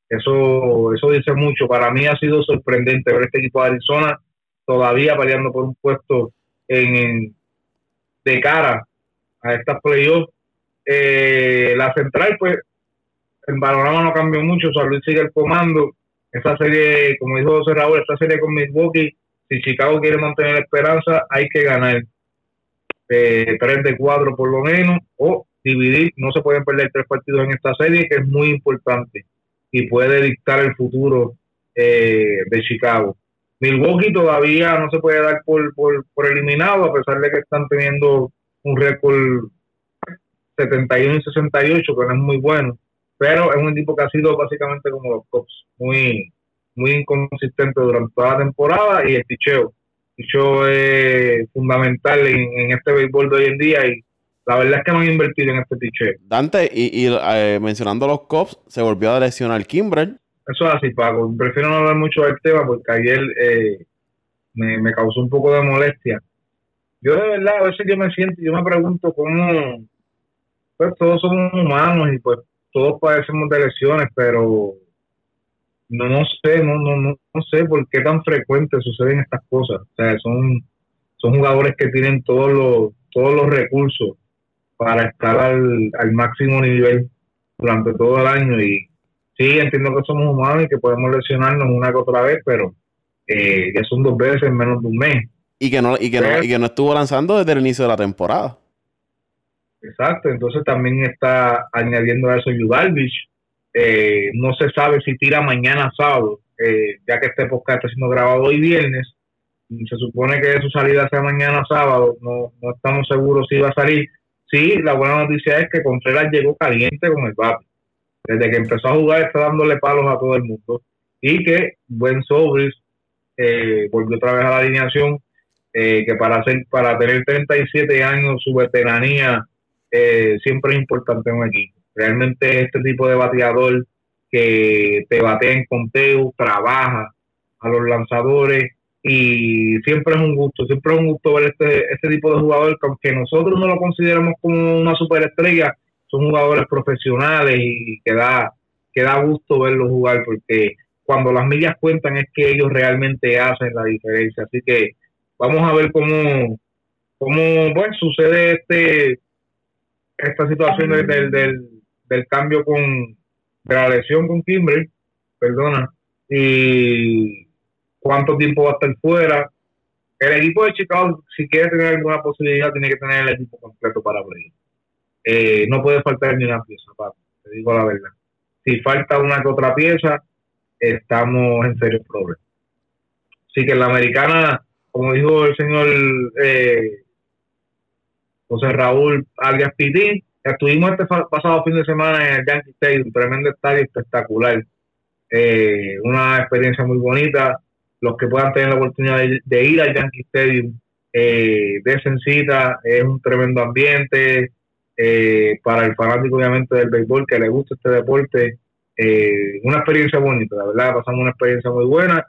Eso, eso dice mucho. Para mí ha sido sorprendente ver este equipo de Arizona todavía peleando por un puesto en, de cara a estas playoffs. Eh, la central, pues, el panorama no cambió mucho. San Luis sigue el comando. Esta serie, como dijo José Raúl, esta serie con Milwaukee, si Chicago quiere mantener la esperanza, hay que ganar eh, 3 de 4 por lo menos, o dividir. No se pueden perder tres partidos en esta serie, que es muy importante y puede dictar el futuro eh, de Chicago. Milwaukee todavía no se puede dar por, por, por eliminado, a pesar de que están teniendo un récord 71 y 68, que no es muy bueno, pero es un equipo que ha sido básicamente como los Cubs, muy, muy inconsistente durante toda la temporada y el picheo. El picheo es fundamental en, este béisbol de hoy en día y la verdad es que no han invertido en este picheo. Dante, y, eh, mencionando los Cubs, se volvió a lesionar Kimbrel. Eso es así, Paco. Prefiero no hablar mucho del tema porque ayer eh, me, me causó un poco de molestia. Yo de verdad, a veces yo me siento, yo me pregunto cómo, pues todos somos humanos y pues todos padecemos de lesiones, pero no, no sé, no, no, no, sé por qué tan frecuente suceden estas cosas. O sea, son, son jugadores que tienen todos los, todos los recursos para estar al, al máximo nivel durante todo el año y sí, entiendo que somos humanos y que podemos lesionarnos una que otra vez, pero eh, ya son dos veces en menos de un mes. Y que no, y que, no, y que no estuvo lanzando desde el inicio de la temporada. Exacto, entonces también está añadiendo a eso Yudalvich. Eh, no se sabe si tira mañana sábado, eh, ya que este podcast está siendo grabado hoy viernes. Se supone que su salida sea mañana sábado. No, no estamos seguros si va a salir. Sí, la buena noticia es que Contreras llegó caliente con el bate. Desde que empezó a jugar está dándole palos a todo el mundo. Y que Buen Sobris eh, volvió otra vez a la alineación. Eh, que para hacer, para tener 37 años, su veteranía eh, siempre es importante en un equipo. Realmente este tipo de bateador que te batea en conteo, trabaja a los lanzadores y siempre es un gusto, siempre es un gusto ver este, este tipo de jugador que aunque nosotros no lo consideramos como una superestrella, son jugadores profesionales y que da, que da gusto verlos jugar porque cuando las millas cuentan es que ellos realmente hacen la diferencia. Así que vamos a ver cómo, cómo bueno, sucede este esta situación del, del, del cambio con de la lesión con Kimbrel, perdona, y cuánto tiempo va a estar fuera. El equipo de Chicago, si quiere tener alguna posibilidad, tiene que tener el equipo completo para abrir. Eh, no puede faltar ni una pieza, te digo la verdad. Si falta una que otra pieza, estamos en serios problemas. Así que la americana, como dijo el señor eh, José Raúl alias Pitín. Estuvimos este pasado fin de semana en el Yankee Stadium, tremendo estadio espectacular. Eh, una experiencia muy bonita. Los que puedan tener la oportunidad de, ir al Yankee Stadium, eh, Sencita, es un tremendo ambiente. Eh, para el fanático, obviamente, del béisbol que le gusta este deporte, eh, una experiencia bonita, la verdad, pasamos una experiencia muy buena.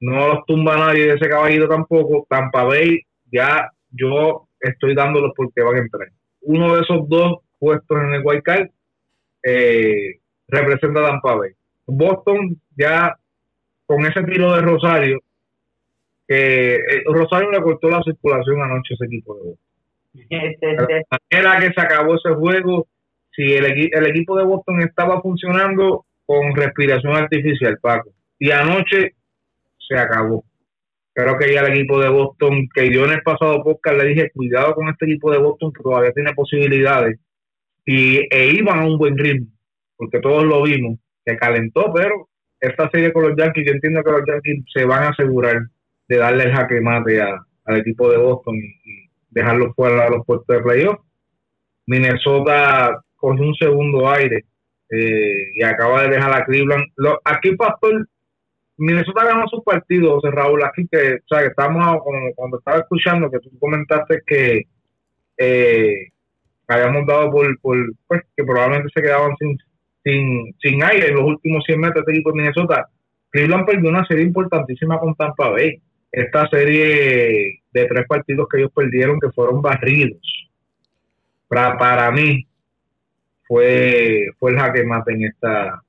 No los tumba nadie de ese caballito tampoco. Tampa Bay, ya yo estoy dándolos porque van a entrar. Uno de esos dos puestos en el White Card eh, representa a Tampa Bay. Boston ya con ese tiro de Rosario, que eh, Rosario le cortó la circulación anoche a ese equipo de Boston. La manera que se acabó ese juego, si el, el equipo de Boston estaba funcionando con respiración artificial, Paco, y anoche se acabó creo que ya el equipo de Boston, que yo en el pasado podcast le dije, cuidado con este equipo de Boston que todavía tiene posibilidades, y, e iban a un buen ritmo, porque todos lo vimos, se calentó, pero esta serie con los Yankees, yo entiendo que los Yankees se van a asegurar de darle el jaque mate al equipo de Boston y, dejarlo fuera de los puestos de playoff. Minnesota cogió un segundo aire eh, y acaba de dejar a Cleveland. Lo, aquí Pastor Minnesota ganó su partido, José Raúl, aquí que, o sea, que estamos, cuando estaba escuchando que tú comentaste que eh, habíamos dado por, por pues, que probablemente se quedaban sin, sin, sin aire en los últimos 100 metros de equipo de Minnesota. Cleveland perdió una serie importantísima con Tampa Bay. Esta serie de tres partidos que ellos perdieron, que fueron barridos. Para, para mí, fue, fue el jaque mate en esta,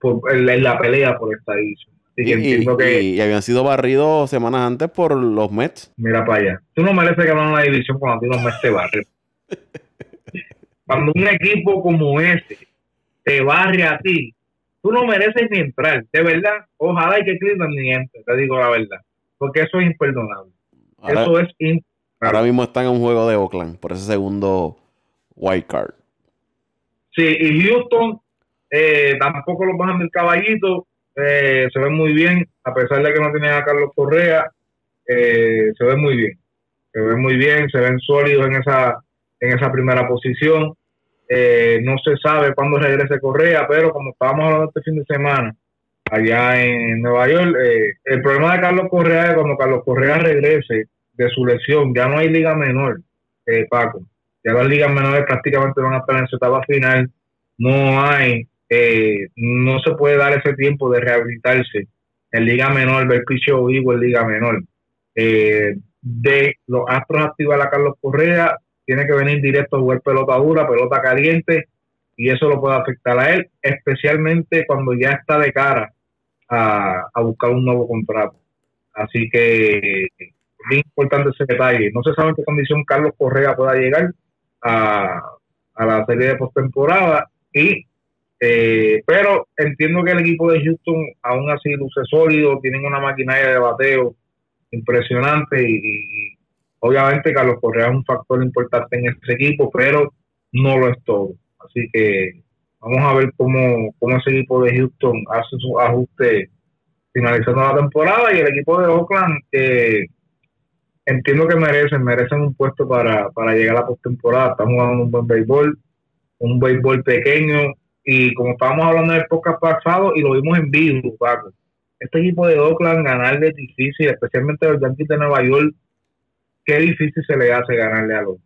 por, en, la pelea por esta división. y, habían sido barridos semanas antes por los Mets. Mira para allá. Tú no mereces ganar una división cuando los Mets te barren. cuando un equipo como ese te barre a ti, tú no mereces ni entrar. De verdad, ojalá y que Cleveland ni entre, te digo la verdad. Porque eso es imperdonable. eso es imperdonable. Ahora mismo están en un juego de Oakland por ese segundo wild card. Sí, y Houston eh, tampoco lo bajan del caballito. Eh, se ve muy bien, a pesar de que no tienen a Carlos Correa, eh, se ve muy bien. Se ve muy bien, se ven sólidos en esa, en esa primera posición. No se sabe cuándo regrese Correa, pero como estábamos hablando este fin de semana, allá en Nueva York, el problema de Carlos Correa es cuando Carlos Correa regrese de su lesión, ya no hay liga menor, Paco. Ya las ligas menores prácticamente van a estar en su etapa final. No hay, eh, no se puede dar ese tiempo de rehabilitarse en liga menor, ver picho vivo en liga menor. Eh, de los Astros activar a Carlos Correa, tiene que venir directo a jugar pelota dura, pelota caliente, y eso lo puede afectar a él, especialmente cuando ya está de cara a, a buscar un nuevo contrato. Así que bien importante ese detalle. No se sabe en qué condición Carlos Correa pueda llegar, a, la serie de postemporada y eh, pero entiendo que el equipo de Houston aún así luce sólido, tienen una maquinaria de bateo impresionante y, obviamente Carlos Correa es un factor importante en este equipo, pero no lo es todo. Así que vamos a ver cómo, cómo ese equipo de Houston hace su ajuste finalizando la temporada y el equipo de Oakland que entiendo que merecen, merecen un puesto para, para llegar a la postemporada. Están jugando un buen béisbol, un béisbol pequeño. Y como estábamos hablando en el podcast pasado, y lo vimos en vivo, Paco, este equipo de Oakland ganarle es difícil, especialmente los Yankees de Nueva York. Qué difícil se le hace ganarle a los,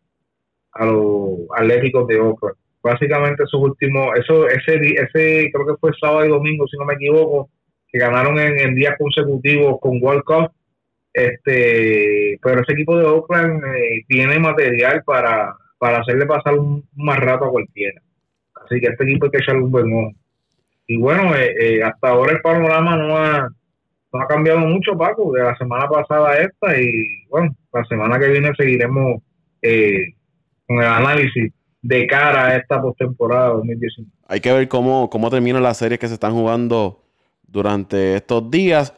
a los Atléticos de Oakland. Básicamente esos últimos, eso, ese, ese creo que fue sábado y domingo, si no me equivoco, que ganaron en, días consecutivos con World Cup este, pero ese equipo de Oakland eh, tiene material para, para hacerle pasar un, más rato a cualquiera. Así que este equipo hay que echarle un buen ojo. Y bueno, eh, eh, hasta ahora el panorama no ha, no ha cambiado mucho, Paco, de la semana pasada a esta. Y bueno, la semana que viene seguiremos con el análisis de cara a esta postemporada 2019. Hay que ver cómo, cómo terminan las series que se están jugando durante estos días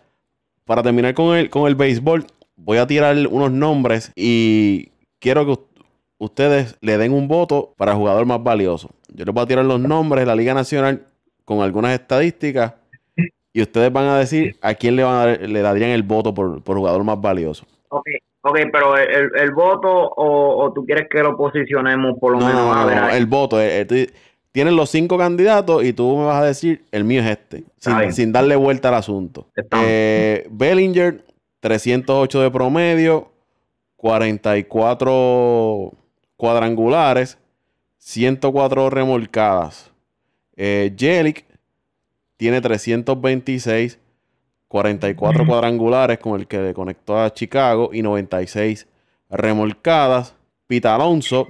para terminar con el, con el béisbol, voy a tirar unos nombres y quiero que ustedes le den un voto para el jugador más valioso. Yo les voy a tirar los nombres de la Liga Nacional con algunas estadísticas y ustedes van a decir a quién le, van le darían el voto por, jugador más valioso. Ok, okay pero el, voto o, tú quieres que lo posicionemos por lo menos. a ver el voto. Eh, eh, Tienes los cinco candidatos y tú me vas a decir, el mío es este, sin, darle vuelta al asunto. Eh, Bellinger, 308 de promedio, 44 cuadrangulares, 104 remolcadas. Eh, tiene 326, 44 cuadrangulares con el que le conectó a Chicago y 96 remolcadas. Pita Alonso,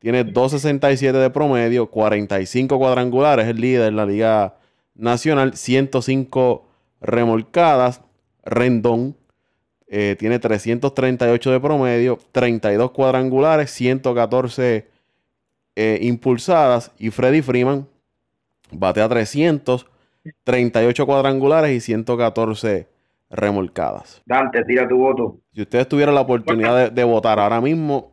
tiene 2.67 de promedio, 45 cuadrangulares, es el líder en la Liga Nacional, 105 remolcadas. Rendón eh, tiene 338 de promedio, 32 cuadrangulares, 114 eh, impulsadas. Y Freddy Freeman batea 300, 38 cuadrangulares y 114 remolcadas. Dante, tira tu voto. Si ustedes tuvieran la oportunidad de votar ahora mismo,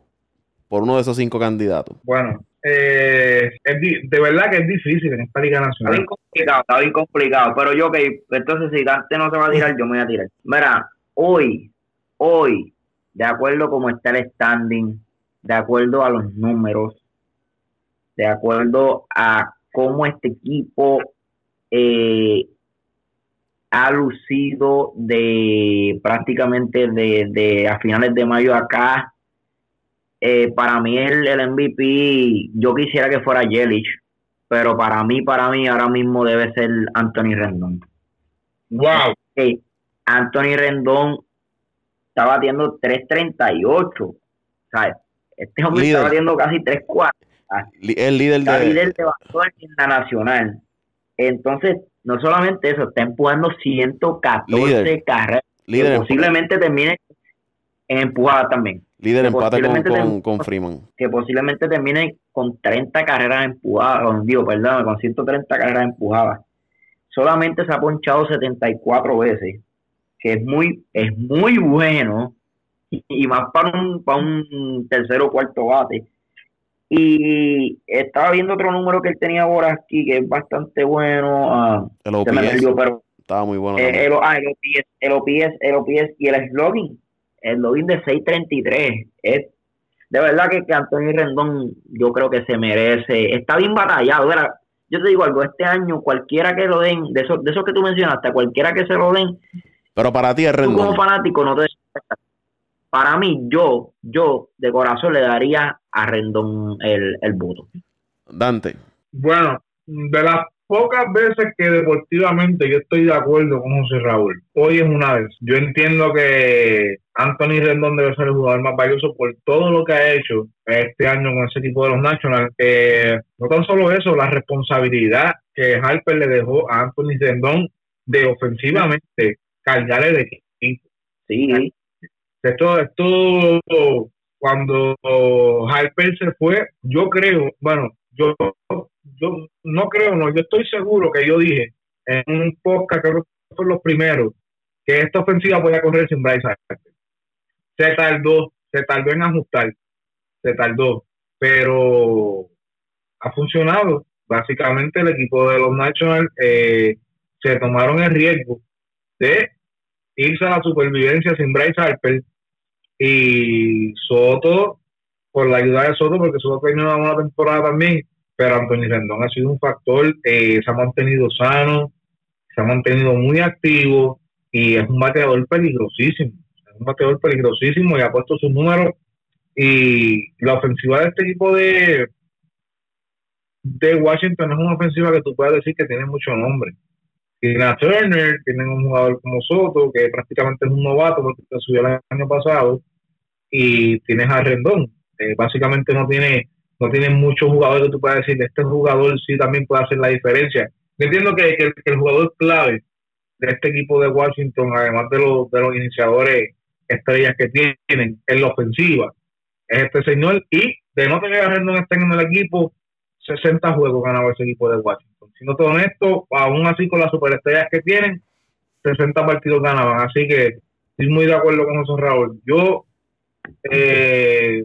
por uno de esos cinco candidatos? Bueno, eh, de verdad que es difícil en esta Liga Nacional. Está bien complicado, está bien complicado. Pero yo, que entonces si Dante no se va a tirar, yo me voy a tirar. Mira, hoy, hoy, de acuerdo como está el standing, de acuerdo a los números, de acuerdo a cómo este equipo eh, ha lucido de prácticamente de, de a finales de mayo acá eh, para mí el, el MVP, yo quisiera que fuera Yelich, pero para mí, para mí ahora mismo debe ser Anthony Rendón. Wow. Anthony Rendón está batiendo 3.38. ¿Sabes? Este hombre está batiendo casi 3.4. El líder de... líder de en la nacional. Entonces, no solamente eso, está empujando 114 carreras. Líder posiblemente termine en empujada también. Líder empate con, con, Freeman. Que posiblemente termine con 30 carreras empujadas, digo, perdón, con 130 carreras empujadas. Solamente se ha ponchado 74 veces, que es muy, es muy bueno, y, más para un, para un tercero o cuarto bate. Y estaba viendo otro número que él tenía ahora aquí, que es bastante bueno. Ah, el OPS. estaba muy bueno. Eh, el, ah, el, OPS, el, OPS, el OPS y el slogan el login de 633 es de verdad que, que Antonio Rendón yo creo que se merece, está bien batallado, yo te digo algo, este año cualquiera que lo den, de esos, de esos que tú mencionaste, cualquiera que se lo den, pero para ti es Rendón. como fanático no te para mí, yo, yo de corazón le daría a Rendón el, el voto. Dante. Bueno, de las pocas veces que deportivamente yo estoy de acuerdo con José Raúl, hoy es una vez. Yo entiendo que Anthony Rendón debe ser el jugador más valioso por todo lo que ha hecho este año con ese equipo de los Nationals. Eh, no tan solo eso, la responsabilidad que Harper le dejó a Anthony Rendón de ofensivamente cargarle de equipo. Sí. Esto, esto, cuando Harper se fue, yo creo, bueno, yo yo no creo, no, yo estoy seguro que yo dije en un podcast, creo que fue los primeros, que esta ofensiva podía correr sin Bryce Harper. Se tardó, se tardó en ajustar, se tardó, pero ha funcionado. Básicamente el equipo de los Nationals eh, se tomaron el riesgo de irse a la supervivencia sin Bryce Harper y Soto, por la ayuda de Soto, porque Soto tenido una temporada también, pero Antonio Rendón ha sido un factor, eh, se ha mantenido sano, se ha mantenido muy activo y es un bateador peligrosísimo, es un bateador peligrosísimo y ha puesto sus números y la ofensiva de este equipo de de Washington es una ofensiva que tú puedes decir que tiene mucho nombre. Tiene a Turner, tienen un jugador como Soto, que prácticamente es un novato porque subió el año pasado, y tienes a Rendón. Básicamente no tiene no tienen muchos jugadores que tú puedas decir, este jugador sí también puede hacer la diferencia. Yo entiendo que, el, jugador clave de este equipo de Washington, además de los, de los iniciadores estrellas que tienen en la ofensiva, es este señor. Y de no tener a Rendon estén en el equipo, 60 juegos ganaba ese equipo de Washington. Siendo todo honesto, aún así con las superestrellas que tienen, 60 partidos ganaban. Así que estoy muy de acuerdo con eso, Raúl. Yo eh,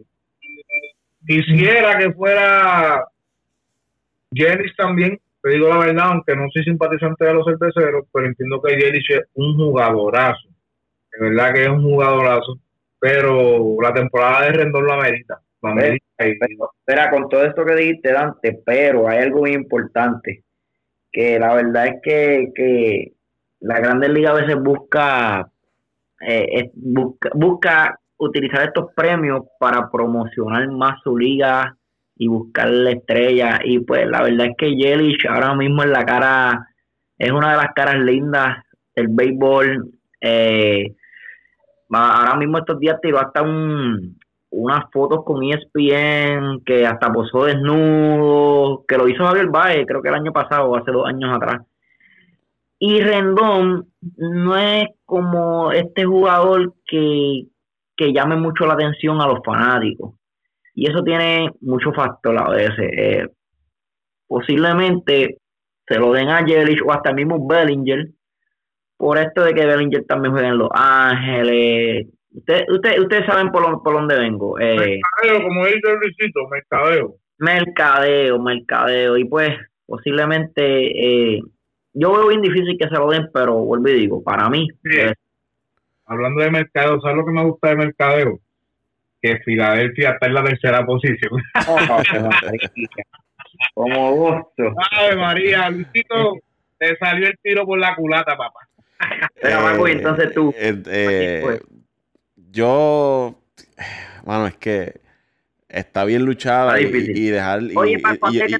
Quisiera que fuera Jelis también, te digo la verdad, aunque no soy simpatizante de los cerveceros, pero entiendo que Jelis es un jugadorazo. De verdad que es un jugadorazo, pero la temporada de Rendón la merita. Espera, con todo esto que dijiste, Dante, pero hay algo muy importante, que la verdad es que, que la Grandes Liga a veces busca, eh, busca, busca utilizar estos premios para promocionar más su liga y buscar la estrella. Y pues la verdad es que Yelich ahora mismo en la cara es una de las caras lindas del béisbol. Eh, ahora mismo estos días tiró hasta un, unas fotos con ESPN que hasta posó desnudo, que lo hizo Javier Baez, creo que el año pasado, hace dos años atrás. Y Rendón no es como este jugador que, que llame mucho la atención a los fanáticos. Y eso tiene mucho factor a veces. Eh, posiblemente se lo den a Jelich o hasta el mismo Bellinger, por esto de que Bellinger también juega en Los Ángeles. Ustedes usted, ustedes saben por, por dónde vengo. Eh, mercadeo, como dice Luisito, mercadeo. Mercadeo, mercadeo. Y pues posiblemente, eh, yo veo bien difícil que se lo den, pero vuelvo y digo, para mí, hablando de mercado, ¿sabes lo que me gusta de mercadeo? Que Filadelfia está en la tercera posición. Como gusto. Ay, María, Luisito, te salió el tiro por la culata, papá. Pero, entonces tú. Eh, eh, yo, bueno, es que está bien luchada y, dejar. Oye, Paco, antes,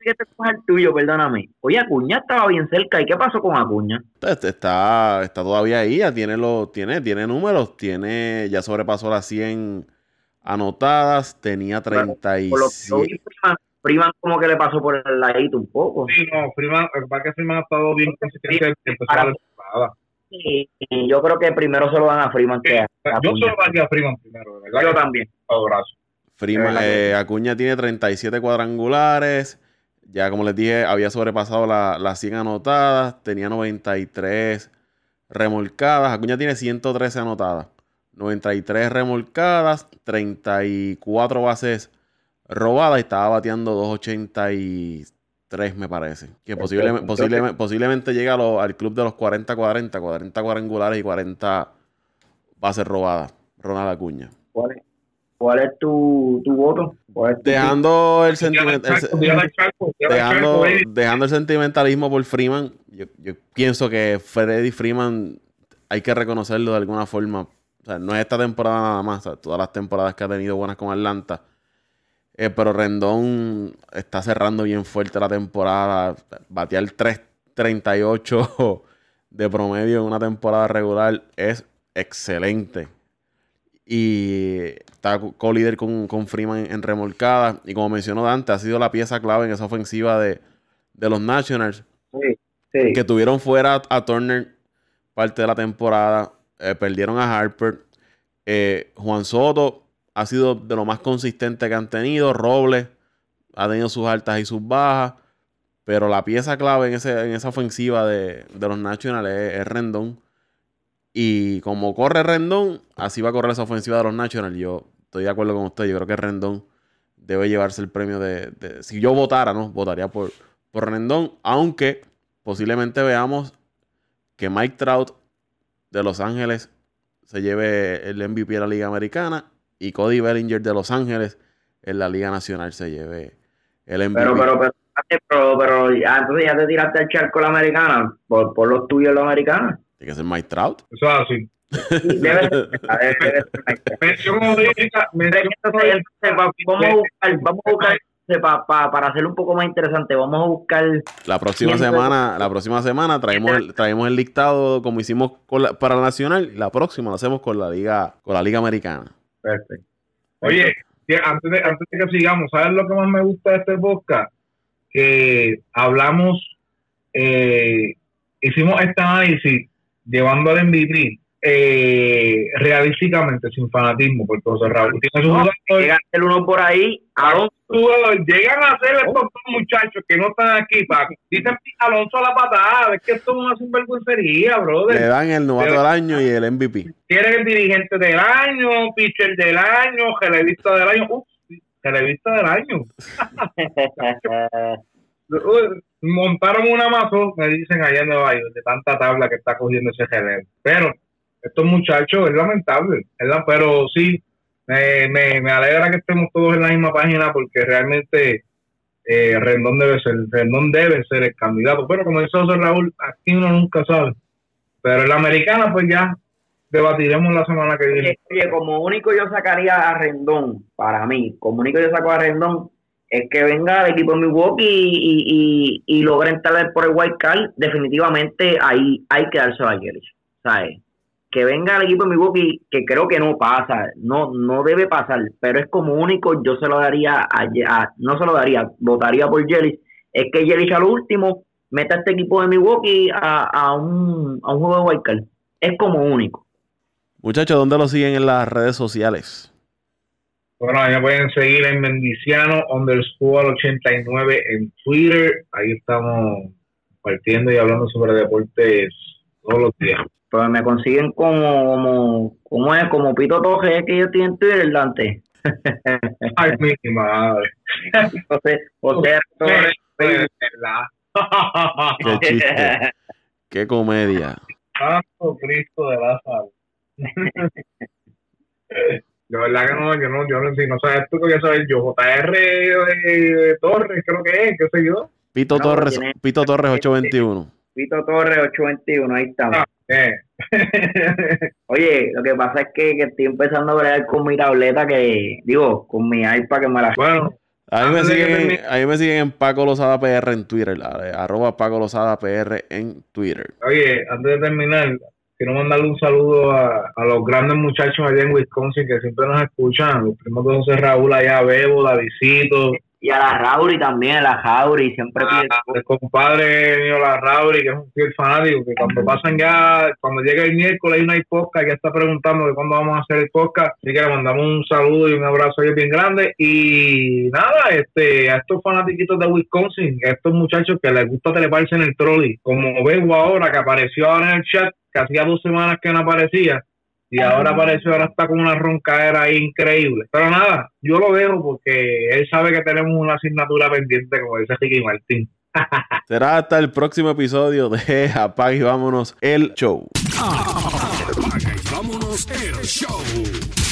que te coja el tuyo, perdóname. Oye, Acuña estaba bien cerca. ¿Y qué pasó con Acuña? Está, está, está todavía ahí, ya tiene, los, tiene, tiene números, tiene, ya sobrepasó las 100 anotadas, tenía 37. Freeman como que le pasó por el ladito un poco. Sí, no, Freeman, va que Freeman ha estado bien consistente la. Y, y yo creo que primero se lo dan a Freeman que a, a Yo Acuña. solo daría a Freeman primero, de verdad. Yo también. abrazo. Freeman, eh, Acuña tiene 37 cuadrangulares. Ya como les dije, había sobrepasado la- las 100 anotadas. Tenía 93 remolcadas. Acuña tiene 113 anotadas. 93 remolcadas. 34 bases robadas. Y estaba bateando 283, me parece. Que posiblemente, posiblemente, posiblemente llega al club de los 40-40. 40 cuadrangulares y 40 bases robadas. Ronald Acuña. ¿Cuál es, cuál es tu, tu voto? ¿Cuál es tu- Dejando el charco, charco, al Dejando, charco, dejando el sentimentalismo por Freeman, yo, yo pienso que Freddy Freeman hay que reconocerlo de alguna forma. O sea, no es esta temporada nada más, o sea, todas las temporadas que ha tenido buenas con Atlanta. Eh, pero Rendón está cerrando bien fuerte la temporada. Batear 3.38 de promedio en una temporada regular es excelente. Y está co- co-líder con, con Freeman en remolcada. Y como mencionó Dante, ha sido la pieza clave en esa ofensiva de, de los Nationals. Sí, sí. Que tuvieron fuera a Turner parte de la temporada. eh, perdieron a Harper. Eh, Juan Soto ha sido de lo más consistente que han tenido. Robles ha tenido sus altas y sus bajas. Pero la pieza clave en, ese, en esa ofensiva de, de los Nationals es, es Rendón. Y como corre Rendón, así va a correr esa ofensiva de los Nationals. Yo estoy de acuerdo con usted. Yo creo que Rendón debe llevarse el premio de. si yo votara, ¿no? Votaría por, por Rendón. Aunque posiblemente veamos que Mike Trout de Los Ángeles se lleve el MVP de la Liga Americana. Y Cody Bellinger de Los Ángeles en la Liga Nacional se lleve el MVP. Pero, pero, pero, pero, pero ya, entonces ya te tiraste al charco la americana, por, por los tuyos la americana. Tiene que ser Mike Trout. Eso es así. Mención honorífica, vamos a buscar, vamos a buscar entonces, pa- pa- para hacerlo un poco más interesante, vamos a buscar La próxima semana, la próxima semana traemos el, traemos el dictado como hicimos con la- para la Nacional. y La próxima lo hacemos con la Liga, con la Liga Americana. Perfecto. Oye, antes de, antes de que sigamos, ¿sabes lo que más me gusta de este podcast? Que hablamos, eh, hicimos este análisis llevando al MVP eh, realísticamente, sin fanatismo, porque José Raúl tiene No, jugadores, Llega el uno por ahí, Alonso, llegan a hacer estos dos muchachos que no están aquí, Paco. Dicen Alonso a la patada, es que esto es una sinvergüencería, Le brother. dan el novato del año y el MVP. Quieren el dirigente del año, pitcher del año, relevista del año. Ups, relevista del año. Montaron una Amazon, me dicen allá en Nueva York, de tanta tabla que está cogiendo ese relevo. Pero estos muchachos es lamentable, ¿verdad? Pero sí, me, me, me alegra que estemos todos en la misma página porque realmente eh, Rendón debe ser, Rendón debe ser el candidato. Pero como dice José Raúl, aquí uno nunca sabe. Pero en la americana, pues ya debatiremos la semana que viene. Oye, como único yo sacaría a Rendón, para mí, como único yo saco a Rendón, es que venga el equipo de Milwaukee y, y, y logre entrar por el wild card, definitivamente ahí hay que dárselo a Yelich, ¿sabes? Que venga el equipo de Milwaukee, que creo que no pasa, no no debe pasar, pero es como único, yo se lo daría a, no se lo daría, votaría por Yelich, es que Yelich a lo último meta a este equipo de Milwaukee a, a, un, a un juego de wild card, es como único. Muchachos, ¿dónde lo siguen en las redes sociales? Bueno, ahí me pueden seguir en Mendiciano underscore 89 en Twitter. Ahí estamos compartiendo y hablando sobre deportes todos los días. Pues me consiguen como, como, como es, como Pito Toje que yo estoy en Twitter, Dante. Ay, mi madre. José, José Torres. Qué chiste. Qué comedia. Santo Cristo de Lázaro. De verdad que no, yo no, yo no, si no sabes tú, que voy a saber yo. JR de, de Torres, creo que es, qué sé yo. Pito No, Torres, tiene- Pito Torres 821. Pito Torres 821, ahí estamos. Ah. Eh. Oye, lo que pasa es que, que estoy empezando a bregar con mi tableta que, digo, con mi iPad que me la... bueno, A mí, me siguen, a mí me siguen en Paco Lozada PR en Twitter. Arroba Paco Lozada PR en Twitter. Oye, antes de terminar, quiero mandarle un saludo a, a los grandes muchachos allá en Wisconsin que siempre nos escuchan. Los primos de José Raúl allá, Bebo, Davidito, y a la Rauri también, a la Rauri, siempre pide. Ah, el compadre mío, la Rauri, que es un fiel fanático, que cuando pasan ya, cuando llega el miércoles y no hay podcast, ya está preguntando de cuándo vamos a hacer el podcast. Así que le mandamos un saludo y un abrazo ahí bien grande. Y nada, este, a estos fanáticos de Wisconsin, a estos muchachos que les gusta teleparse en el trolley, como vengo ahora, que apareció ahora en el chat, que hacía dos semanas que no aparecía y ahora apareció, ahora está con una roncadera increíble. Pero nada, yo lo dejo porque él sabe que tenemos una asignatura pendiente, como dice Ricky Martín. Será hasta el próximo episodio de Apague y Vámonos el Show. Apague y Vámonos el Show.